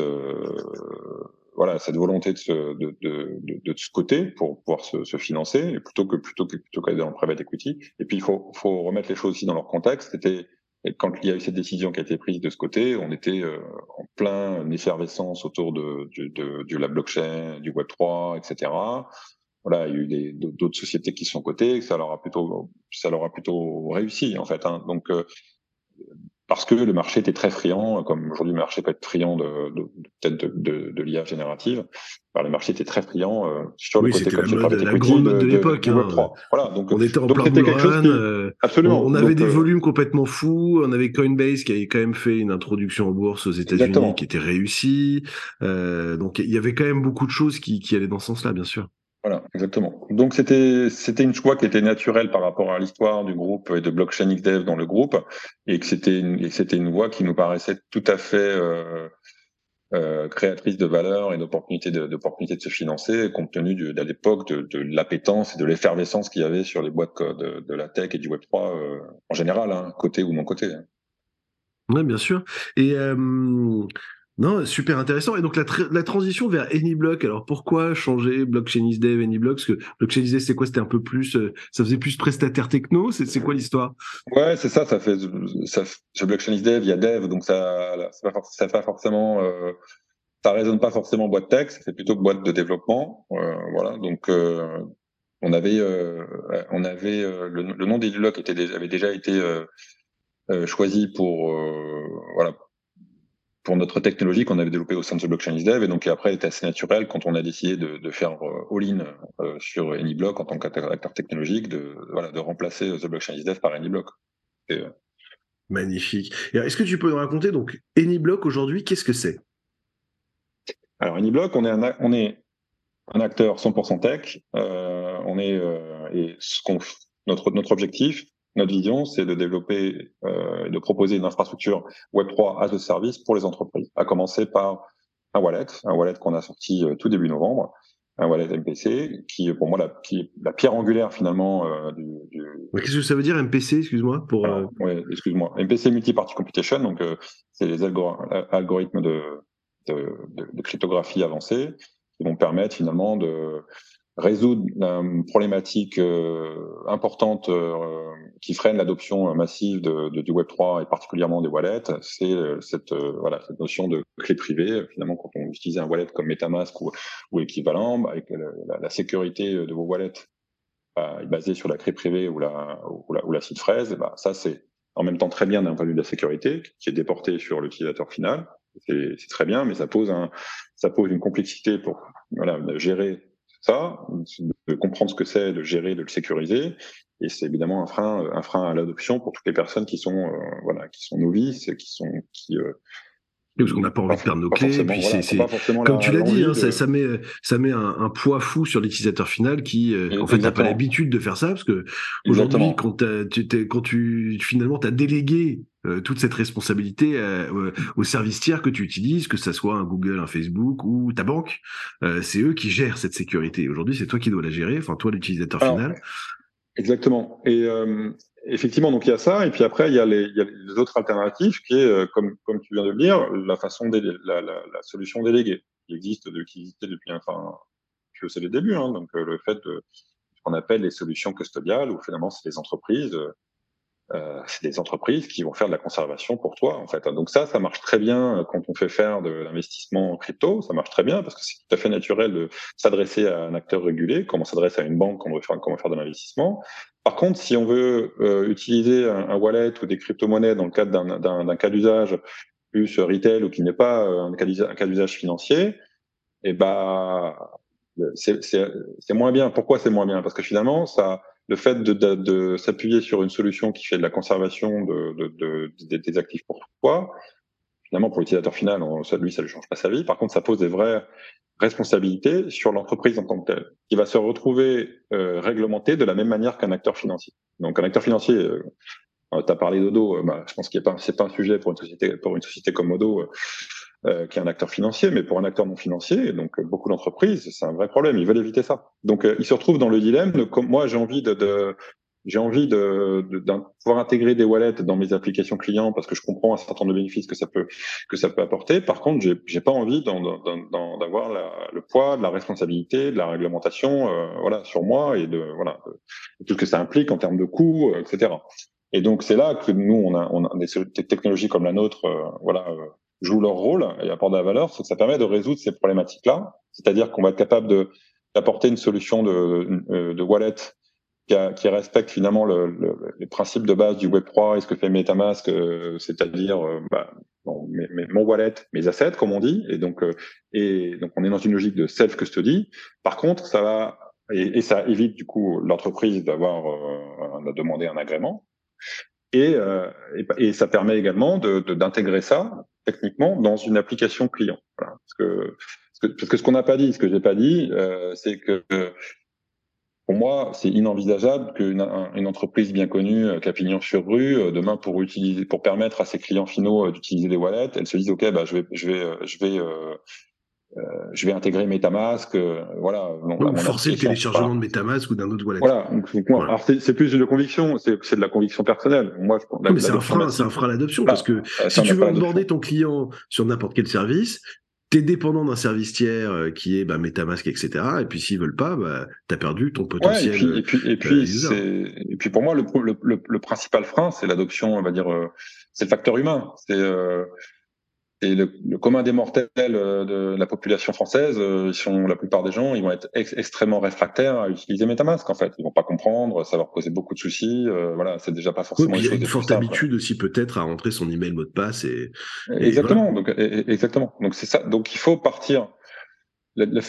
voilà cette volonté de, ce, de, de, de, de ce côté pour pouvoir se, se, financer plutôt que plutôt que plutôt qu'aller dans le private equity. Et puis il faut faut remettre les choses aussi dans leur contexte. C'était quand il y a eu cette décision qui a été prise de ce côté, on était euh, en plein effervescence autour de, de, de, la blockchain, du Web 3, etc. Voilà, il y a eu d'autres sociétés qui sont cotées, ça leur a plutôt, ça leur a plutôt réussi en fait. Hein. Donc euh, parce que le marché était très friand, comme aujourd'hui le marché peut être friand de, de, peut-être de, de, de l'IA générative. Alors, le marché était très friand euh, sur le côté comme la, mode, la grande mode de, l'époque. Hein. Voilà, donc on était en plein bull run. Euh, absolument. On, avait des euh, volumes complètement fous. On avait Coinbase qui avait quand même fait une introduction en bourse aux États-Unis qui était réussie. Euh, donc il y avait quand même beaucoup de choses qui, qui allaient dans ce sens-là, bien sûr. Voilà, exactement. Donc c'était c'était une choix qui était naturelle par rapport à l'histoire du groupe et de blockchain XDev dans le groupe, et que c'était une, c'était une voie qui nous paraissait tout à fait euh, euh, créatrice de valeur et d'opportunités de, de se financer, compte tenu de, l'époque de, de l'appétence et de l'effervescence qu'il y avait sur les boîtes de, de la tech et du Web 3 euh, en général, hein, côté ou non côté. Hein. Oui, bien sûr. Et non, super intéressant. Et donc la, transition vers AnyBlock, alors pourquoi changer Blockchain is Dev, AnyBlock Parce que Blockchain is Dev, c'est quoi? C'était un peu plus, euh, ça faisait plus prestataire techno? C'est quoi l'histoire? Ouais, c'est ça. Ça fait, ça, sur Blockchain is Dev, il y a Dev, donc ça, ça, ça fait forcément, euh, ça résonne pas forcément boîte tech, c'est plutôt boîte de développement. Euh, voilà, donc on avait, on avait le, nom d'AnyBlock était avait déjà été choisi pour, voilà pour notre technologie qu'on avait développée au sein de Blockchain is Dev. Et donc après, il était assez naturel quand on a décidé de, de faire euh, all-in euh, sur AnyBlock en tant qu'acteur technologique, de, voilà, de remplacer The Blockchain is Dev par AnyBlock. Euh... Magnifique. Est-ce que tu peux nous raconter donc AnyBlock aujourd'hui, qu'est-ce que c'est? Alors AnyBlock, on est un, on est un acteur 100% tech. Euh, on est euh, et ce qu'on notre notre objectif, notre vision, c'est de développer euh, et de proposer une infrastructure Web3 as a service pour les entreprises, à commencer par un wallet, un wallet qu'on a sorti euh, tout début novembre, un wallet MPC, qui est pour moi la, pierre angulaire finalement euh, du. du... Qu'est-ce que ça veut dire MPC, excuse-moi pour. Euh... Oui, excuse-moi. MPC Multi-Party Computation, donc euh, c'est les algorithmes de, de, de, de, cryptographie avancée qui vont permettre finalement de résoudre une problématique euh, importante euh, qui freine l'adoption massive du Web 3 et particulièrement des wallets, c'est euh, cette notion de clé privée. Finalement, quand on utilise un wallet comme MetaMask ou, ou équivalent, bah, avec la, la, sécurité de vos wallets bah, basée sur la clé privée ou la ou la, ou la seed phrase, bah, ça c'est en même temps très bien d'un point de vue de la sécurité, qui est déporté sur l'utilisateur final. C'est très bien, mais ça pose un ça pose une complexité pour gérer ça, de comprendre ce que c'est, de gérer, de le sécuriser. Et c'est évidemment un frein, un frein à l'adoption pour toutes les personnes qui sont, euh, voilà, qui sont novices, qui sont, qui, euh, parce qu'on n'a pas envie de perdre nos clés. Puis c'est, comme tu l'as dit, hein, ça, met, ça met un, poids fou sur l'utilisateur final qui, euh, en fait, n'a pas l'habitude de faire ça parce que aujourd'hui, quand, tu, quand tu finalement t'as délégué euh, toute cette responsabilité euh, au service tiers que tu utilises, que ça soit un Google, un Facebook ou ta banque, c'est eux qui gèrent cette sécurité. Aujourd'hui, c'est toi qui dois la gérer, enfin toi l'utilisateur final. Exactement. Et effectivement, donc il y a ça, et puis après il y a les, il y a les autres alternatives qui est, euh, comme, comme tu viens de le dire, la façon la, la, la, solution déléguée, qui existe, de, qui existait depuis, enfin, que c'est les débuts, hein, donc euh, le fait de ce qu'on appelle les solutions custodiales, où finalement c'est des entreprises euh, c'est des entreprises qui vont faire de la conservation pour toi en fait. Donc ça, ça marche très bien quand on fait faire de l'investissement en crypto, ça marche très bien parce que c'est tout à fait naturel de s'adresser à un acteur régulé, comme on s'adresse à une banque quand on veut faire, de l'investissement. Par contre, si on veut euh, utiliser un, wallet ou des crypto-monnaies dans le cadre d'un cas d'usage plus retail ou qui n'est pas euh, un cas d'usage financier, eh ben c'est moins bien. Pourquoi c'est moins bien? Parce que finalement, ça le fait de, s'appuyer sur une solution qui fait de la conservation de, de, des actifs pour toi, finalement, pour l'utilisateur final, ça, lui, ça ne change pas sa vie. Par contre, ça pose des vraies responsabilités sur l'entreprise en tant que telle, qui va se retrouver euh, réglementée de la même manière qu'un acteur financier. Donc, un acteur financier, euh, tu as parlé d'Odo, euh, bah, je pense qu'il n'est pas, pas un sujet pour une société, pour une société comme Odo. Euh, euh, qui est un acteur financier, mais pour un acteur non financier, donc euh, beaucoup d'entreprises, c'est un vrai problème. Ils veulent éviter ça. Donc, euh, ils se retrouvent dans le dilemme. De, moi, j'ai envie de, de j'ai envie de, de, de, pouvoir intégrer des wallets dans mes applications clients parce que je comprends un certain nombre de bénéfices que ça peut que ça peut apporter. Par contre, j'ai j'ai pas envie d'avoir le poids de la responsabilité, de la réglementation, euh, voilà, sur moi et de voilà tout ce que ça implique en termes de coûts, etc. Et donc c'est là que nous on a on a des technologies comme la nôtre, voilà jouent leur rôle et apportent de la valeur, c'est que ça permet de résoudre ces problématiques-là. C'est-à-dire qu'on va être capable de d'apporter une solution de, euh, de wallet qui, a, qui, respecte finalement le, le, les principes de base du Web3 et ce que fait MetaMask, euh, c'est-à-dire euh, bah, bon, mon wallet, mes assets, comme on dit. Et donc, et donc, on est dans une logique de self-custody. Par contre, ça va et, ça évite du coup l'entreprise d'avoir euh, demander un agrément. Et, et, et, ça permet également d'intégrer de, ça techniquement dans une application client. Parce, que, parce que ce qu'on n'a pas dit, ce que j'ai pas dit, euh, c'est que pour moi, c'est inenvisageable qu'une une entreprise bien connue, euh, Capignon sur rue, euh, demain pour utiliser, pour permettre à ses clients finaux d'utiliser des wallets, elle se dise ok, bah je vais, je vais, je vais intégrer MetaMask, euh, voilà. Donc, forcer le téléchargement de MetaMask ou d'un autre wallet. Voilà. Donc, Alors c'est plus une conviction, c'est de la conviction personnelle. Moi, je, mais c'est un frein, c'est un frein à l'adoption parce que si tu veux aborder ton client sur n'importe quel service, t'es dépendant d'un service tiers euh, qui est bah, MetaMask, etc. Et puis s'ils veulent pas, bah, t'as perdu ton potentiel. et puis, et puis, et puis, pour moi, le, le, le, principal frein, c'est l'adoption, on va dire, c'est le facteur humain. C'est et le, le, commun des mortels euh, de la population française, euh, ils sont la plupart des gens, ils vont être extrêmement réfractaires à utiliser MetaMask en fait. Ils vont pas comprendre, ça va leur poser beaucoup de soucis. Euh, voilà, c'est déjà pas forcément. Oui, il y a une forte habitude aussi peut-être à rentrer son email mot de passe et. exactement. Donc exactement. Donc c'est ça. Donc il faut partir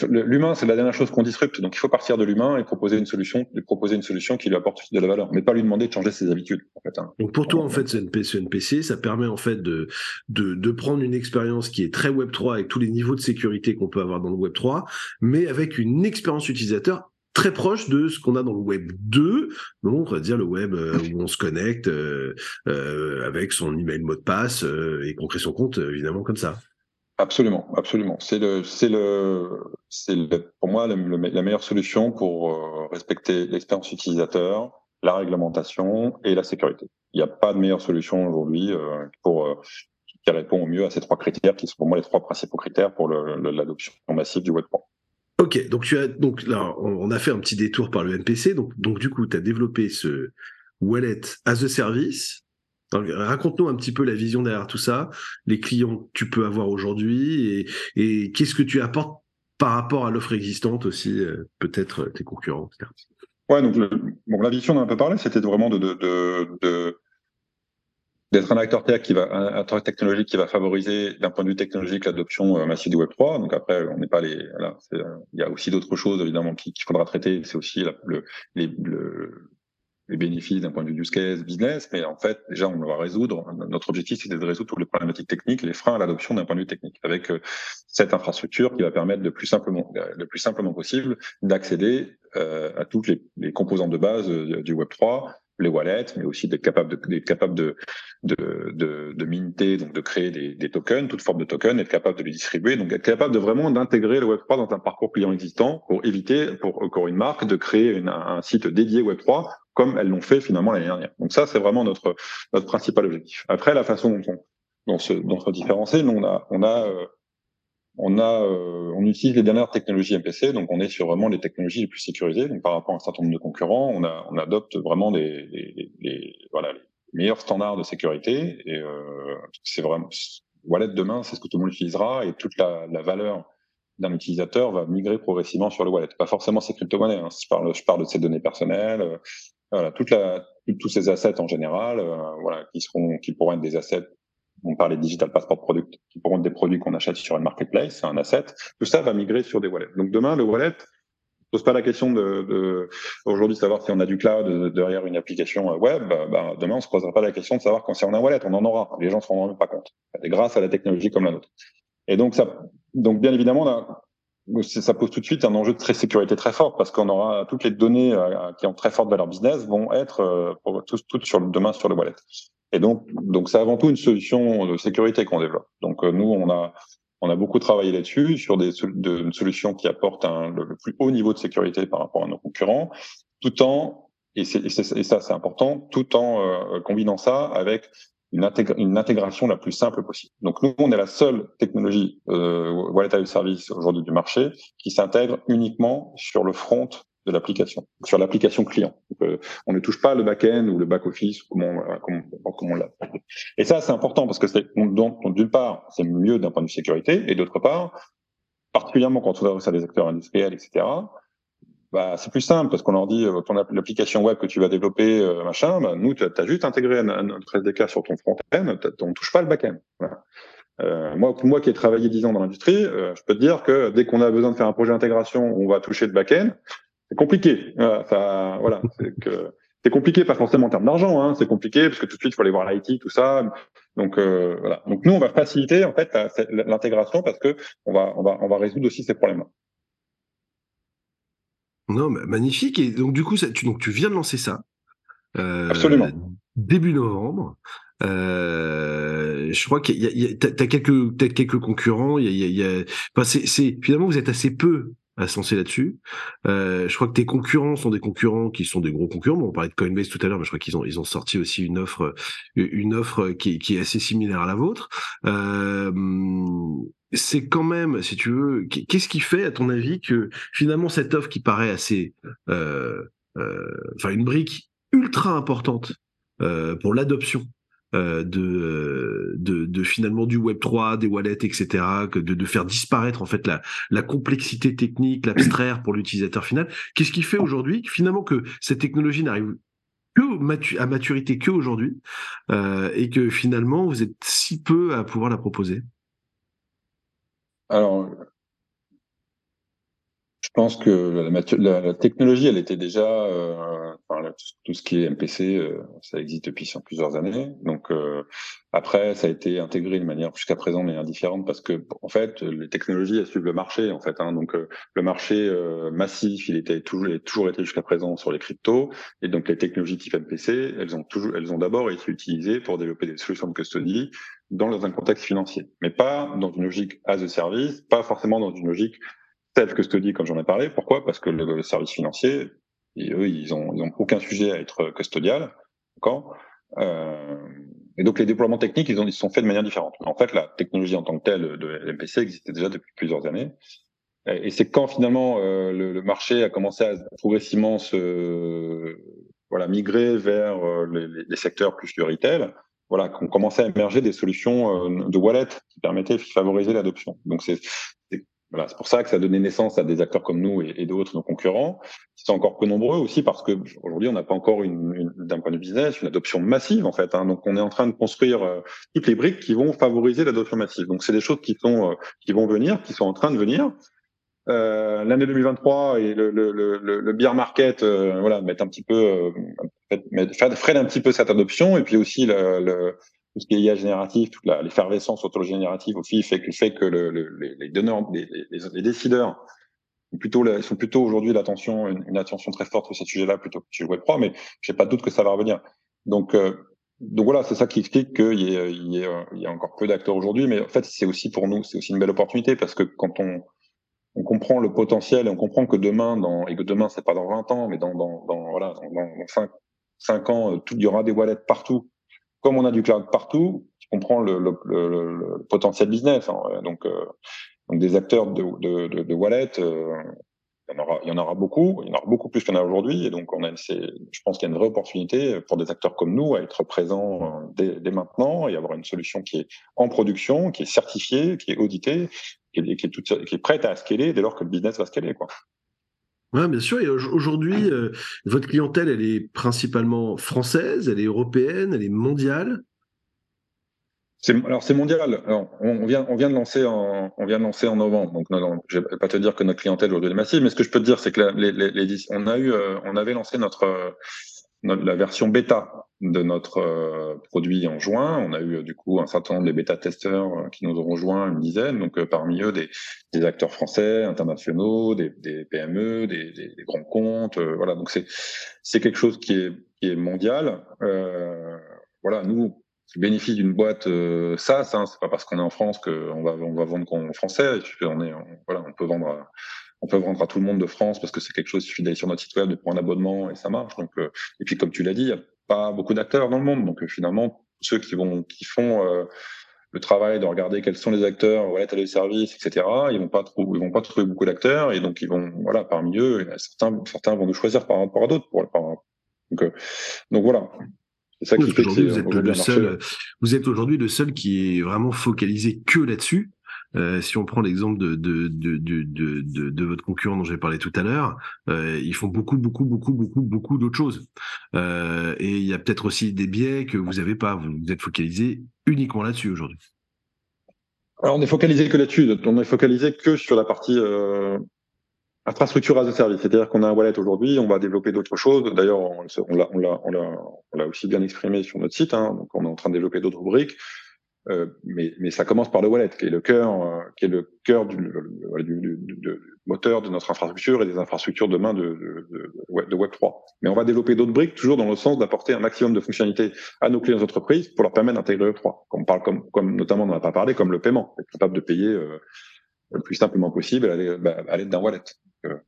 L'humain, c'est la dernière chose qu'on disrupte. Donc, il faut partir de l'humain et proposer une solution, proposer une solution qui lui apporte de la valeur, mais pas lui demander de changer ses habitudes. En fait, hein. Donc, pour toi, en fait, ce NPC, ça permet en fait de, de, de prendre une expérience qui est très Web 3 avec tous les niveaux de sécurité qu'on peut avoir dans le Web 3, mais avec une expérience utilisateur très proche de ce qu'on a dans le web 2, donc on va dire le web euh, où on se connecte euh, euh, avec son email mot de passe et qu'on crée son compte évidemment comme ça. Absolument, absolument. C'est le, c'est le, c'est pour moi la meilleure solution pour euh, respecter l'expérience utilisateur, la réglementation et la sécurité. Il n'y a pas de meilleure solution aujourd'hui euh, pour euh, qui répond au mieux à ces trois critères, qui sont pour moi les trois principaux critères pour l'adoption massive du Web3. Ok, donc tu as donc là on a fait un petit détour par le MPC, donc donc du coup tu as développé ce wallet as a service Raconte-nous un petit peu la vision derrière tout ça, les clients que tu peux avoir aujourd'hui et, qu'est-ce que tu apportes par rapport à l'offre existante aussi, euh, peut-être tes concurrents. Etc. Ouais, donc bon, la vision on a un peu parlé, c'était vraiment de, d'être un acteur qui va un acteur technologique qui va favoriser d'un point de vue technologique l'adoption euh, massive du Web 3. Donc après, on n'est pas les euh, il y a aussi d'autres choses évidemment qu'il faudra traiter. C'est aussi le les bénéfices d'un point de vue use case, business, mais en fait, déjà, on va résoudre. Notre objectif, c'était de résoudre toutes les problématiques techniques, les freins à l'adoption d'un point de vue technique, avec euh, cette infrastructure qui va permettre de plus simplement, le plus simplement possible d'accéder euh, à toutes les, les, composantes de base euh, du Web 3 les wallets, mais aussi d'être capable de d'être capable de de, de, de minter, donc de créer des, des, tokens, toute forme de tokens, être capable de les distribuer, donc être capable de vraiment d'intégrer le Web3 dans un parcours client existant pour éviter pour encore une marque de créer un site dédié Web3 comme elles l'ont fait finalement l'année dernière. Donc ça, c'est vraiment notre notre principal objectif. Après, la façon dont on se, dont se différencier, nous on a on a euh, on a, euh, on utilise les dernières technologies MPC, donc on est sur vraiment les technologies les plus sécurisées. Donc par rapport à un certain nombre de concurrents, on, a, on adopte vraiment les, voilà, les meilleurs standards de sécurité. Et euh, c'est vraiment Wallet demain, c'est ce que tout le monde utilisera et toute la, la valeur d'un utilisateur va migrer progressivement sur le wallet. Pas forcément ses crypto-monnaies. Hein. Je parle, je parle de ses données personnelles. Euh, voilà, toute la, tous ces assets en général, euh, voilà, qui seront, qui pourront être des assets on parlait de digital passport product, qui pourront être des produits qu'on achète sur une marketplace, c'est un asset. Tout ça va migrer sur des wallets. Donc demain, le wallet pose pas la question de, de aujourd'hui savoir si on a du cloud derrière une application web. Bah, demain, on se posera pas la question de savoir quand si on a un wallet, on en aura. Les gens ne se rendront pas compte. Grâce à la technologie comme la nôtre. Et donc ça, donc bien évidemment, ça pose tout de suite un enjeu de très sécurité très fort parce qu'on aura toutes les données euh, qui ont très forte valeur business vont être euh, toutes sur demain sur le wallet. Et donc, donc c'est avant tout une solution de sécurité qu'on développe. Donc euh, nous, on a, on a beaucoup travaillé là-dessus sur des de, une solution qui apporte le, plus haut niveau de sécurité par rapport à nos concurrents, tout en et, ça c'est important, tout en combinant ça avec une, une, intégration la plus simple possible. Donc nous, on est la seule technologie euh, wallet as service aujourd'hui du marché qui s'intègre uniquement sur le front de l'application, sur l'application client. Euh, on ne touche pas le back-end ou le back-office, comme on, comme, on l'a. Et ça, c'est important parce que d'une part, c'est mieux d'un point de vue sécurité, et d'autre part, particulièrement quand on adresse à des acteurs industriels, etc., bah, c'est plus simple parce qu'on leur dit euh, ton l'application web que tu vas développer, euh, machin, bah, nous, tu as, juste intégré notre SDK sur ton front-end, on touche pas le back-end. Euh, moi, moi qui ai travaillé 10 ans dans l'industrie, euh, je peux te dire que dès qu'on a besoin de faire un projet d'intégration, on va toucher le back-end c'est compliqué. Voilà, voilà c'est que c'est compliqué, pas forcément en termes d'argent, hein, c'est compliqué parce que tout de suite il faut aller voir l'IT, tout ça. Donc euh, voilà. Donc nous on va faciliter en fait l'intégration parce que on va on va on va résoudre aussi ces problèmes. Non, mais magnifique. Et donc du coup, ça, tu donc tu viens de lancer ça. Euh, Absolument. Début novembre. Euh, je crois qu'il y a, y a quelques peut-être quelques concurrents. Il y a, y a, enfin, c'est, finalement vous êtes assez peu à se là-dessus. Euh, je crois que tes concurrents sont des concurrents qui sont des gros concurrents. on parlait de Coinbase tout à l'heure, mais je crois qu'ils ont ils ont sorti aussi une offre une offre qui, qui est assez similaire à la vôtre. Euh, c'est quand même, si tu veux, qu'est-ce qui fait, à ton avis, que finalement cette offre qui paraît assez, euh, euh enfin une brique ultra importante euh, pour l'adoption euh, de, de, finalement du Web 3, des wallets, etc., que de, faire disparaître en fait la, complexité technique, l'abstraire pour l'utilisateur final. Qu'est-ce qui fait aujourd'hui finalement que cette technologie n'arrive que à maturité que aujourd'hui et que finalement vous êtes si peu à pouvoir la proposer? Alors, je pense que la, technologie, elle était déjà, euh, tout ce qui est MPC, euh, ça existe depuis plusieurs années. Donc euh, après, ça a été intégré de manière jusqu'à présent de manière différente parce que en fait, les technologies elles suivent le marché en fait. Hein, donc euh, le marché euh, massif, il était toujours, il a toujours été jusqu'à présent sur les cryptos et donc les technologies type MPC, elles ont toujours, elles ont d'abord été utilisées pour développer des solutions de custody dans un contexte financier, mais pas dans une logique as a service, pas forcément dans une logique que je te dis comme j'en ai parlé. Pourquoi? Parce que le, service financier, eux, ils ont, ils ont aucun sujet à être custodial. D'accord? Euh, et donc les déploiements techniques, ils, ont, ils sont faits de manière différente. En fait, la technologie en tant que telle de l'MPC existait déjà depuis plusieurs années. Et c'est quand finalement euh, le, marché a commencé à progressivement se voilà migrer vers euh, les, les, secteurs plus du retail, voilà qu'on commençait à émerger des solutions euh, de wallet qui permettaient de favoriser l'adoption. Donc c'est voilà, c'est pour ça que ça a donné naissance à des acteurs comme nous et, d'autres, nos concurrents, qui sont encore peu nombreux aussi parce que aujourd'hui on n'a pas encore une, d'un point de vue business une adoption massive en fait. Hein. donc on est en train de construire euh, toutes les briques qui vont favoriser l'adoption massive. Donc c'est des choses qui sont euh, qui vont venir, qui sont en train de venir. Euh, l'année 2023 et le, le, le, le beer market, euh, voilà, mettent un petit peu freine un petit peu cette adoption et puis aussi le, le tout ce qui est IA génératif, toute l'effervescence autogénérative aussi fait que, fait que le, les, les, donneurs, les, les, décideurs plutôt, ils sont plutôt aujourd'hui l'attention, une, attention très forte sur ce sujet-là plutôt que sur le Web3, mais j'ai pas de doute que ça va revenir. Donc, euh, donc voilà, c'est ça qui explique qu'il y, il y, il y a encore peu d'acteurs aujourd'hui, mais en fait, c'est aussi pour nous, c'est aussi une belle opportunité parce que quand on, on comprend le potentiel et on comprend que demain, dans, et que demain, c'est pas dans 20 ans, mais dans, dans, dans voilà, dans, dans 5, 5 ans, euh, il y aura des wallets partout. Comme on a du cloud partout, on comprend le, potentiel business. Hein, donc, euh, donc des acteurs de, de, de, de wallet, euh, il, y en aura, beaucoup, il y en aura beaucoup plus qu'il y en a aujourd'hui. Et donc, on a, je pense qu'il y a une vraie opportunité pour des acteurs comme nous à être présents dès, maintenant et avoir une solution qui est en production, qui est certifiée, qui est auditée, qui est, qui est prête à scaler dès lors que le business va scaler. Quoi. Oui, bien sûr. Et aujourd'hui, euh, votre clientèle, elle est principalement française, elle est européenne, elle est mondiale? Alors c'est mondial. Alors, on, vient, on vient de lancer en, on vient de lancer en novembre. Donc non, non, je vais pas te dire que notre clientèle aujourd'hui est massive, mais ce que je peux te dire, c'est que les, les, les, on a eu, euh, on avait lancé notre, notre, la version bêta de notre euh, produit en juin. On a eu du coup un certain nombre de bêta-testeurs euh, qui nous ont rejoints, une dizaine. Donc parmi eux des, des, acteurs français, internationaux, des, des PME, des, des, grands comptes. voilà. Donc c'est c'est quelque chose qui est qui est mondial. voilà, nous le d'une boîte euh, SaaS, hein, c'est pas parce qu'on est en France qu'on va on va vendre en français. On est voilà, on peut vendre à, on peut vendre à tout le monde de France parce que c'est quelque chose. Il suffit d'aller sur notre site web, de prendre un abonnement et ça marche. Donc euh, et puis comme tu l'as dit, pas beaucoup d'acteurs dans le monde. Donc euh, finalement, ceux qui vont qui font euh, le travail de regarder quels sont les acteurs, voilà, tel service, etc. Ils vont pas trouver, ils vont pas trouver beaucoup d'acteurs et donc ils vont, voilà, parmi eux, certains, certains vont nous choisir par rapport à d'autres. Pour, donc, donc voilà. C'est ça qui fait vous êtes le seul. Vous êtes aujourd'hui le seul qui est vraiment focalisé que là-dessus. Euh, si on prend l'exemple de de, de, de, de, votre concurrent dont j'ai parlé tout à l'heure, euh, ils font beaucoup, beaucoup, beaucoup, beaucoup, beaucoup d'autres choses. Euh, et il y a peut-être aussi des biais que vous n'avez pas. Vous, êtes focalisé uniquement là-dessus aujourd'hui. Alors on est focalisé que là-dessus. On est focalisé que sur la partie infrastructure as a service, c'est-à-dire qu'on a un wallet aujourd'hui, on va développer d'autres choses. D'ailleurs, on, l'a, aussi bien exprimé sur notre site. Hein, donc, on est en train de développer d'autres rubriques, euh, mais, mais ça commence par le wallet, qui est le cœur, euh, qui est le cœur du, du, du, moteur de notre infrastructure et des infrastructures demain de, de, de, Web 3. Mais on va développer d'autres briques, toujours dans le sens d'apporter un maximum de fonctionnalités à nos clients entreprises pour leur permettre d'intégrer Web 3. Comme on parle, comme, comme notamment on n'en a pas parlé, comme le paiement, être capable de payer euh, le plus simplement possible à bah, l'aide d'un wallet.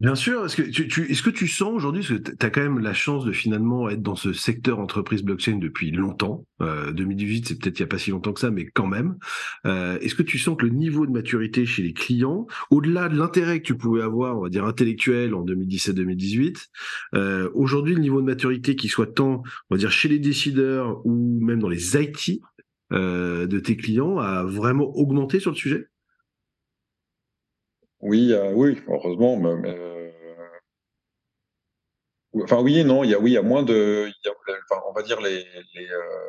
Bien sûr. Est-ce que tu, est-ce que tu sens aujourd'hui, parce que tu as quand même la chance de finalement être dans ce secteur entreprise blockchain depuis longtemps. Euh, 2018, c'est peut-être il n'y a pas si longtemps que ça, mais quand même. Euh, est-ce que tu sens que le niveau de maturité chez les clients, au-delà de l'intérêt que tu pouvais avoir, on va dire intellectuel en 2017-2018, euh, aujourd'hui le niveau de maturité qui soit tant, on va dire chez les décideurs ou même dans les IT euh, de tes clients a vraiment augmenté sur le sujet? Oui, euh, oui, heureusement. Mais, euh, enfin, oui non. Il y a, oui, il y a moins de. A, enfin, on va dire les, les euh,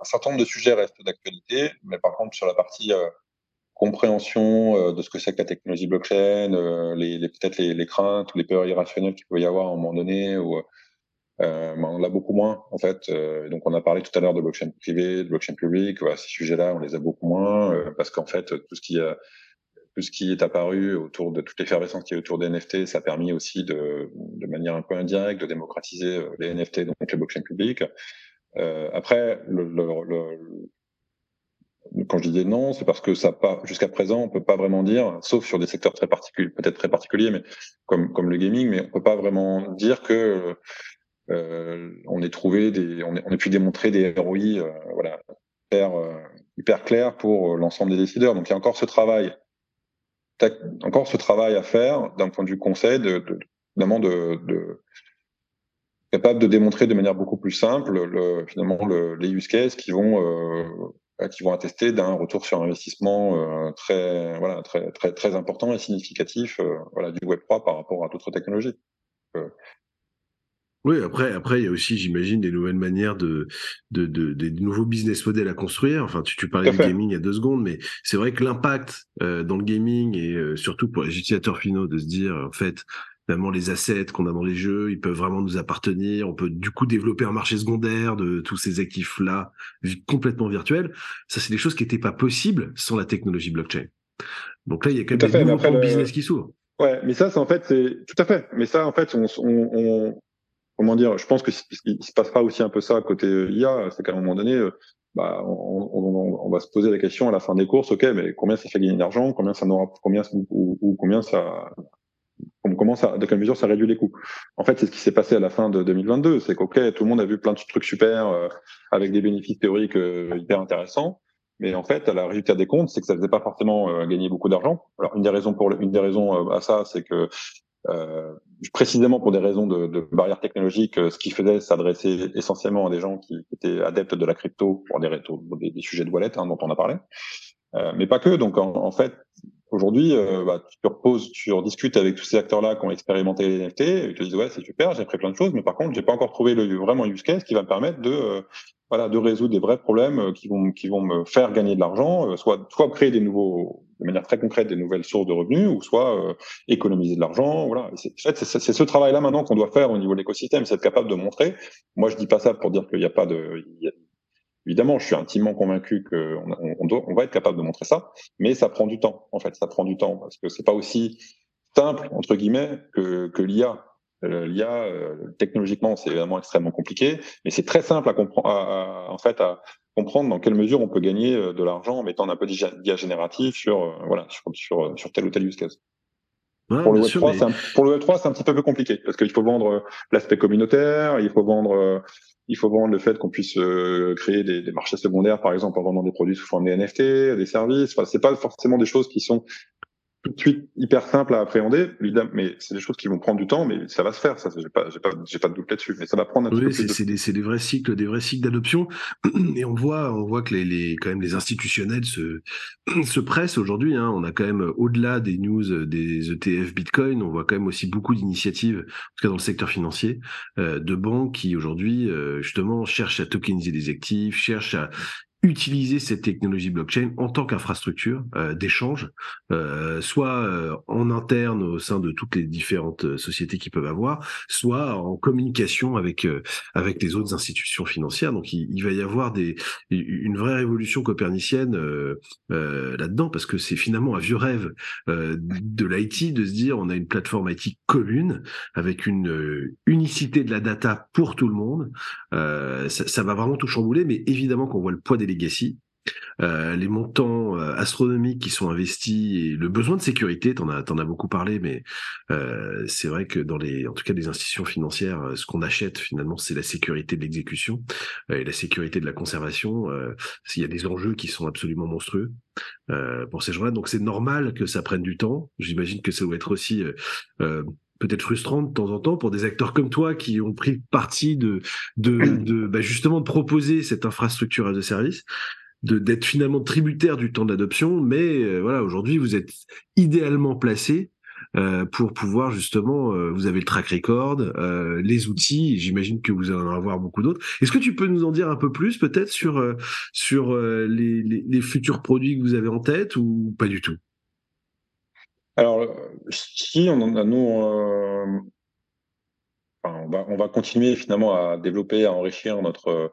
un certain nombre de sujets restent d'actualité, mais par contre sur la partie euh, compréhension euh, de ce que c'est que la technologie blockchain, les, les peut-être les, les, craintes ou les peurs irrationnelles qu'il peut y avoir à un moment donné, ou ben, on l'a beaucoup moins en fait. donc on a parlé tout à l'heure de blockchain privé, de blockchain public. Voilà, ces sujets-là, on les a beaucoup moins parce qu'en fait tout ce qui tout ce qui est apparu autour de toute l'effervescence qui est autour des NFT, ça a permis aussi de, manière un peu indirecte de démocratiser euh, les NFT, donc les blockchains publiques. Euh, après, quand je disais non, c'est parce que jusqu'à présent, on peut pas vraiment dire, sauf sur des secteurs très particuliers, peut-être très particuliers, mais comme le gaming, mais on peut pas vraiment dire que euh, on ait trouvé on, ait, pu démontrer des ROI, euh, hyper, hyper clairs pour l'ensemble des décideurs. Donc il y a encore ce travail encore ce travail à faire d'un point de vue conseil, de, de, de, de, capable de démontrer de manière beaucoup plus simple le, finalement le, les use cases qui vont euh, qui vont attester d'un retour sur investissement euh, très voilà très très très important et significatif euh, voilà du Web 3 par rapport à d'autres technologies. Oui, après, après, il y a aussi, j'imagine, des nouvelles manières de, de, de, des nouveaux business models à construire. Enfin, tu, tu parlais du gaming il y a deux secondes, mais c'est vrai que l'impact euh, dans le gaming et euh, surtout pour les utilisateurs finaux de se dire, en fait, vraiment les assets qu'on a dans les jeux, ils peuvent vraiment nous appartenir. On peut du coup développer un marché secondaire de tous ces actifs-là complètement virtuels. Ça, c'est des choses qui n'étaient pas possibles sans la technologie blockchain. Donc là, il y a quand même des nouveaux business qui s'ouvrent. Ouais, mais ça, c'est en fait, c'est tout à fait. Mais ça, en fait, on, on, comment dire, je pense que il se passera aussi un peu ça à côté IA, c'est qu'à un moment donné, euh, bah, on, va se poser la question à la fin des courses, ok, mais combien ça fait gagner d'argent, combien ça n'aura, combien ou, combien ça, comment ça, de quelle mesure ça réduit les coûts. En fait, c'est ce qui s'est passé à la fin de 2022, c'est qu'ok, tout le monde a vu plein de trucs super euh, avec des bénéfices théoriques euh, hyper intéressants. Mais en fait, la résultat des comptes, c'est que ça faisait pas forcément gagner beaucoup d'argent. Alors, une des raisons pour une des raisons à ça, c'est que euh, précisément pour des raisons de, de barrières technologiques, euh, ce qu'il faisait s'adressait essentiellement à des gens qui étaient adeptes de la crypto pour des, sujets de wallet hein, dont on a parlé, euh, mais pas que. Donc en, fait, aujourd'hui, bah, tu reposes, tu discutes avec tous ces acteurs-là qui ont expérimenté les NFT, et ils te disent ouais c'est super, j'ai appris plein de choses, mais par contre j'ai pas encore trouvé le vraiment use case qui va me permettre de voilà de résoudre des vrais problèmes qui vont qui vont me faire gagner de l'argent, soit soit créer des nouveaux de manière très concrète des nouvelles sources de revenus ou soit euh, économiser de l'argent. Voilà. C'est, en fait, c'est, ce travail-là maintenant qu'on doit faire au niveau de l'écosystème, c'est être capable de montrer. Moi, je dis pas ça pour dire qu'il n'y a pas de. Évidemment, je suis intimement convaincu qu'on on, doit, on va être capable de montrer ça, mais ça prend du temps. En fait, ça prend du temps parce que c'est pas aussi simple entre guillemets que, que l'IA. Euh, L'IA, euh, technologiquement, c'est évidemment extrêmement compliqué, mais c'est très simple à comprendre, en fait, à, comprendre dans quelle mesure on peut gagner euh, de l'argent en mettant un peu d'IA génératif sur, voilà, sur, sur, sur tel ou tel use case. pour, le Web3, c'est un, pour le Web3, c'est un petit peu plus compliqué parce qu'il faut vendre l'aspect communautaire, il faut vendre, il faut vendre le fait qu'on puisse créer des, des, marchés secondaires, par exemple, en vendant des produits sous forme des NFT, des services. Enfin, c'est pas forcément des choses qui sont tout de suite hyper simple à appréhender, évidemment, mais c'est des choses qui vont prendre du temps, mais ça va se faire. Ça, j'ai pas, j'ai pas, j'ai pas de doute là-dessus, mais ça va prendre un oui, c'est, c'est, des, c'est des vrais cycles, des vrais cycles d'adoption, et on voit, on voit que les, les quand même les institutionnels se se pressent aujourd'hui. Hein. On a quand même au-delà des news des ETF Bitcoin, on voit quand même aussi beaucoup d'initiatives, en tout cas dans le secteur financier, euh, de banques qui aujourd'hui euh, justement cherchent à tokeniser des actifs, cherchent à utiliser cette technologie blockchain en tant qu'infrastructure euh, d'échange, euh, soit euh, en interne au sein de toutes les différentes euh, sociétés qui peuvent avoir, soit en communication avec avec les autres institutions financières. Donc il, il, va y avoir des une vraie révolution copernicienne là-dedans parce que c'est finalement un vieux rêve de l'IT de se dire on a une plateforme IT commune avec une unicité de la data pour tout le monde. Ça, ça, va vraiment tout chambouler, mais évidemment qu'on voit le poids des Euh, les montants euh, astronomiques qui sont investis et le besoin de sécurité, t'en as, as beaucoup parlé, mais euh, c'est vrai que dans les, en tout cas des institutions financières, ce qu'on achète finalement, c'est la sécurité de l'exécution et la sécurité de la conservation. S'il y a des enjeux qui sont absolument monstrueux pour ces gens-là, donc c'est normal que ça prenne du temps. J'imagine que ça doit être aussi peut-être frustrant de temps en temps pour des acteurs comme toi qui ont pris parti de, de, de bah justement de proposer cette infrastructure de service de d'être finalement tributaire du temps d'adoption, mais euh, voilà, aujourd'hui vous êtes idéalement placé euh, pour pouvoir justement, euh, vous avez le track record, euh, les outils, j'imagine que vous allez en avoir beaucoup d'autres. Est-ce que tu peux nous en dire un peu plus peut-être sur sur les, les, les, futurs produits que vous avez en tête ou pas du tout? Alors, si on a, nous, euh, on, va, on va continuer finalement à développer, à enrichir notre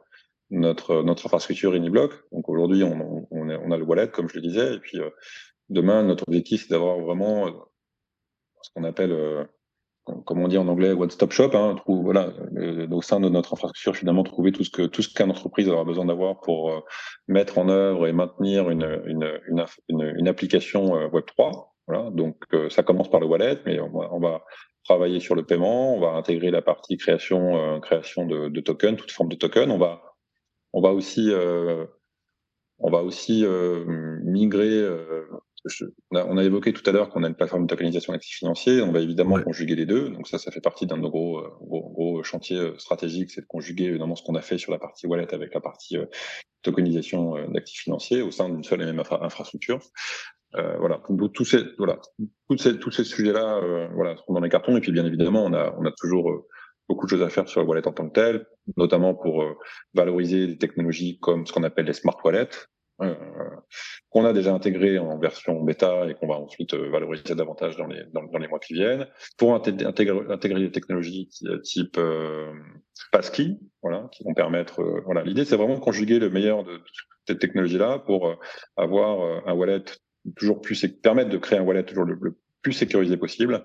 notre notre infrastructure Uniblock. Donc aujourd'hui, on, on, a le wallet, comme je le disais, et puis euh, demain, notre objectif, c'est d'avoir vraiment euh, ce qu'on appelle, comme on dit en anglais, one-stop shop. Hein, voilà, au sein de notre infrastructure, finalement, trouver tout ce que tout ce qu'une entreprise aura besoin d'avoir pour mettre en œuvre et maintenir une une, une, une application Web 3. Voilà, donc euh, ça commence par le wallet, mais on va, on va, travailler sur le paiement, on va intégrer la partie création, euh, création de, de, tokens, toute forme de tokens. On va, on va aussi, euh, on va aussi migrer. On a, on, a, évoqué tout à l'heure qu'on a une plateforme de tokenisation d'actifs financiers. On va évidemment conjuguer les deux. Donc ça, ça fait partie d'un de nos gros, gros, gros chantiers stratégiques, c'est de conjuguer évidemment ce qu'on a fait sur la partie wallet avec la partie tokenisation d'actifs financiers au sein d'une seule et même infrastructure. Euh, voilà, tous ces, voilà, tous ces, tous ces sujets-là, euh, voilà, sont dans les cartons. Et puis, bien évidemment, on a, on a toujours euh, beaucoup de choses à faire sur le wallet en tant que tel, notamment pour valoriser des technologies comme ce qu'on appelle les smart wallets. qu'on a déjà intégré en version bêta et qu'on va ensuite valoriser davantage dans les, dans, les mois qui viennent, pour intégrer, intégrer des technologies type Passkey, voilà, qui vont permettre. voilà, l'idée c'est vraiment de conjuguer le meilleur de, cette technologie-là pour avoir un wallet toujours plus permettre de créer un wallet toujours le, plus sécurisé possible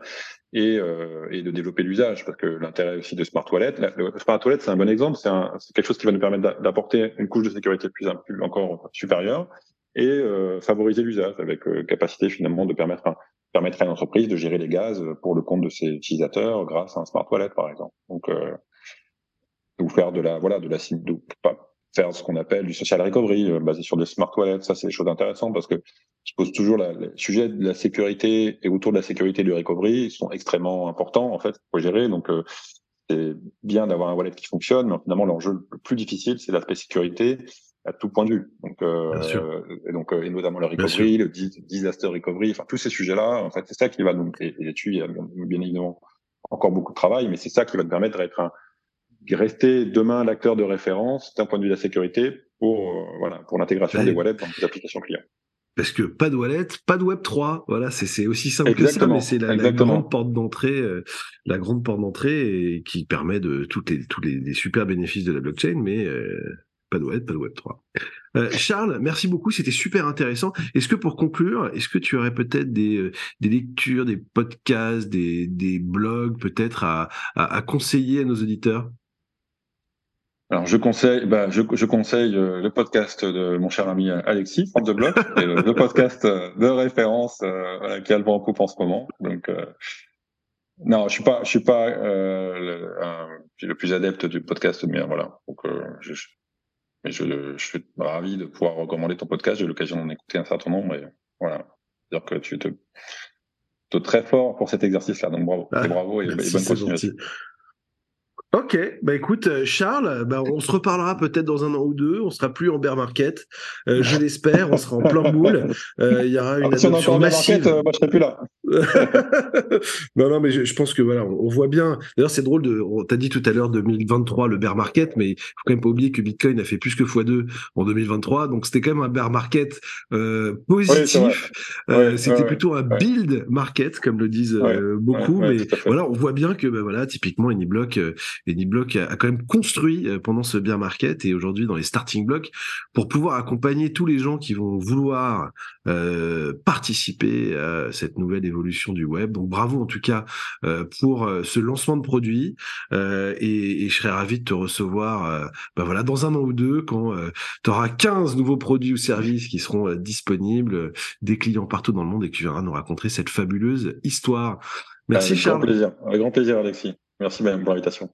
et, euh, et de développer l'usage parce que l'intérêt aussi de Smart Wallet, le Smart Wallet c'est un bon exemple, c'est quelque chose qui va nous permettre d'apporter une couche de sécurité plus, plus encore supérieure et euh, favoriser l'usage avec euh, capacité finalement de permettre à, permettre à une entreprise de gérer les gaz pour le compte de ses utilisateurs grâce à un Smart Wallet par exemple. Donc euh, ou faire de la voilà de la de, pas, faire ce qu'on appelle du social recovery euh, basé sur des smart wallets. Ça, c'est des choses intéressantes parce que je pose toujours la, le sujet de la sécurité et autour de la sécurité du recovery ils sont extrêmement importants en fait pour gérer. Donc euh, c'est bien d'avoir un wallet qui fonctionne, mais finalement l'enjeu le plus difficile c'est l'aspect sécurité à tout point de vue. Donc, euh, et donc et notamment le recovery, le disaster recovery, enfin tous ces sujets-là, en fait, c'est ça qui va nous et, là-dessus il y a bien, évidemment encore beaucoup de travail, mais c'est ça qui va nous permettre d'être un rester demain l'acteur de référence d'un point de vue de la sécurité pour euh, voilà pour l'intégration des wallets dans les applications clients. Parce que pas de wallet, pas de Web 3. Voilà, c'est aussi simple que ça, mais c'est la, grande porte d'entrée, euh, la grande porte d'entrée qui permet de toutes les tous les, super bénéfices de la blockchain, mais euh, pas de wallet, pas de Web 3. Charles, merci beaucoup, c'était super intéressant. Est-ce que pour conclure, est-ce que tu aurais peut-être des, des lectures, des podcasts, des, des blogs peut-être à, à, à conseiller à nos auditeurs? Alors je conseille, bah, je, je, conseille euh, le podcast de mon cher ami Alexis, From the Block, le, podcast euh, de référence euh, qui a le vent en coupe en ce moment. Donc euh, non, je suis pas, je suis pas le, le, plus adepte du podcast, mais voilà. Donc je, mais je, je, suis ravi de pouvoir recommander ton podcast. J'ai eu l'occasion d'en écouter un certain nombre, et voilà, dire que tu te, te très fort pour cet exercice-là. Donc bravo, ah, bravo et, et bonne continuation. Ok, bah écoute, euh, Charles, bah on se reparlera peut-être dans un an ou deux. On sera plus en bear market, euh, je l'espère. On sera en plein boule. Euh, il y aura une ah, si adoption on massive. Market, moi je serai plus là. non, non, mais je, pense que voilà, on, voit bien. D'ailleurs, c'est drôle de. On t'a dit tout à l'heure 2023 le bear market, mais il faut quand même pas oublier que Bitcoin a fait plus que x2 en 2023, donc c'était quand même un bear market positif. c'était plutôt un build market, comme le disent beaucoup. mais voilà, on voit bien que bah, voilà, typiquement Uniblock et Niblock a, a, quand même construit euh, pendant ce bear market et aujourd'hui dans les starting blocks pour pouvoir accompagner tous les gens qui vont vouloir euh, participer à cette nouvelle évolution du web. Donc bravo en tout cas euh, pour euh, ce lancement de produit euh, et, et, je serais ravi de te recevoir ben voilà dans un an ou deux quand tu auras 15 nouveaux produits ou services qui seront disponibles, des clients partout dans le monde et que tu viendras nous raconter cette fabuleuse histoire. Merci Avec Charles. Grand plaisir. Avec grand plaisir Alexis. Merci même pour l'invitation.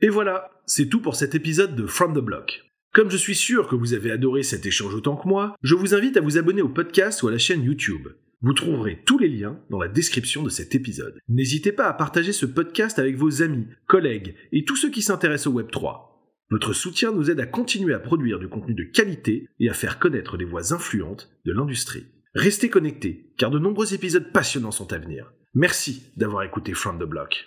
Et voilà, c'est tout pour cet épisode de From the Block. Comme je suis sûr que vous avez adoré cet échange autant que moi, je vous invite à vous abonner au podcast ou à la chaîne YouTube. Vous trouverez tous les liens dans la description de cet épisode. N'hésitez pas à partager ce podcast avec vos amis, collègues et tous ceux qui s'intéressent au Web3. Votre soutien nous aide à continuer à produire du contenu de qualité et à faire connaître les voix influentes de l'industrie. Restez connectés, car de nombreux épisodes passionnants sont à venir. Merci d'avoir écouté From the Block.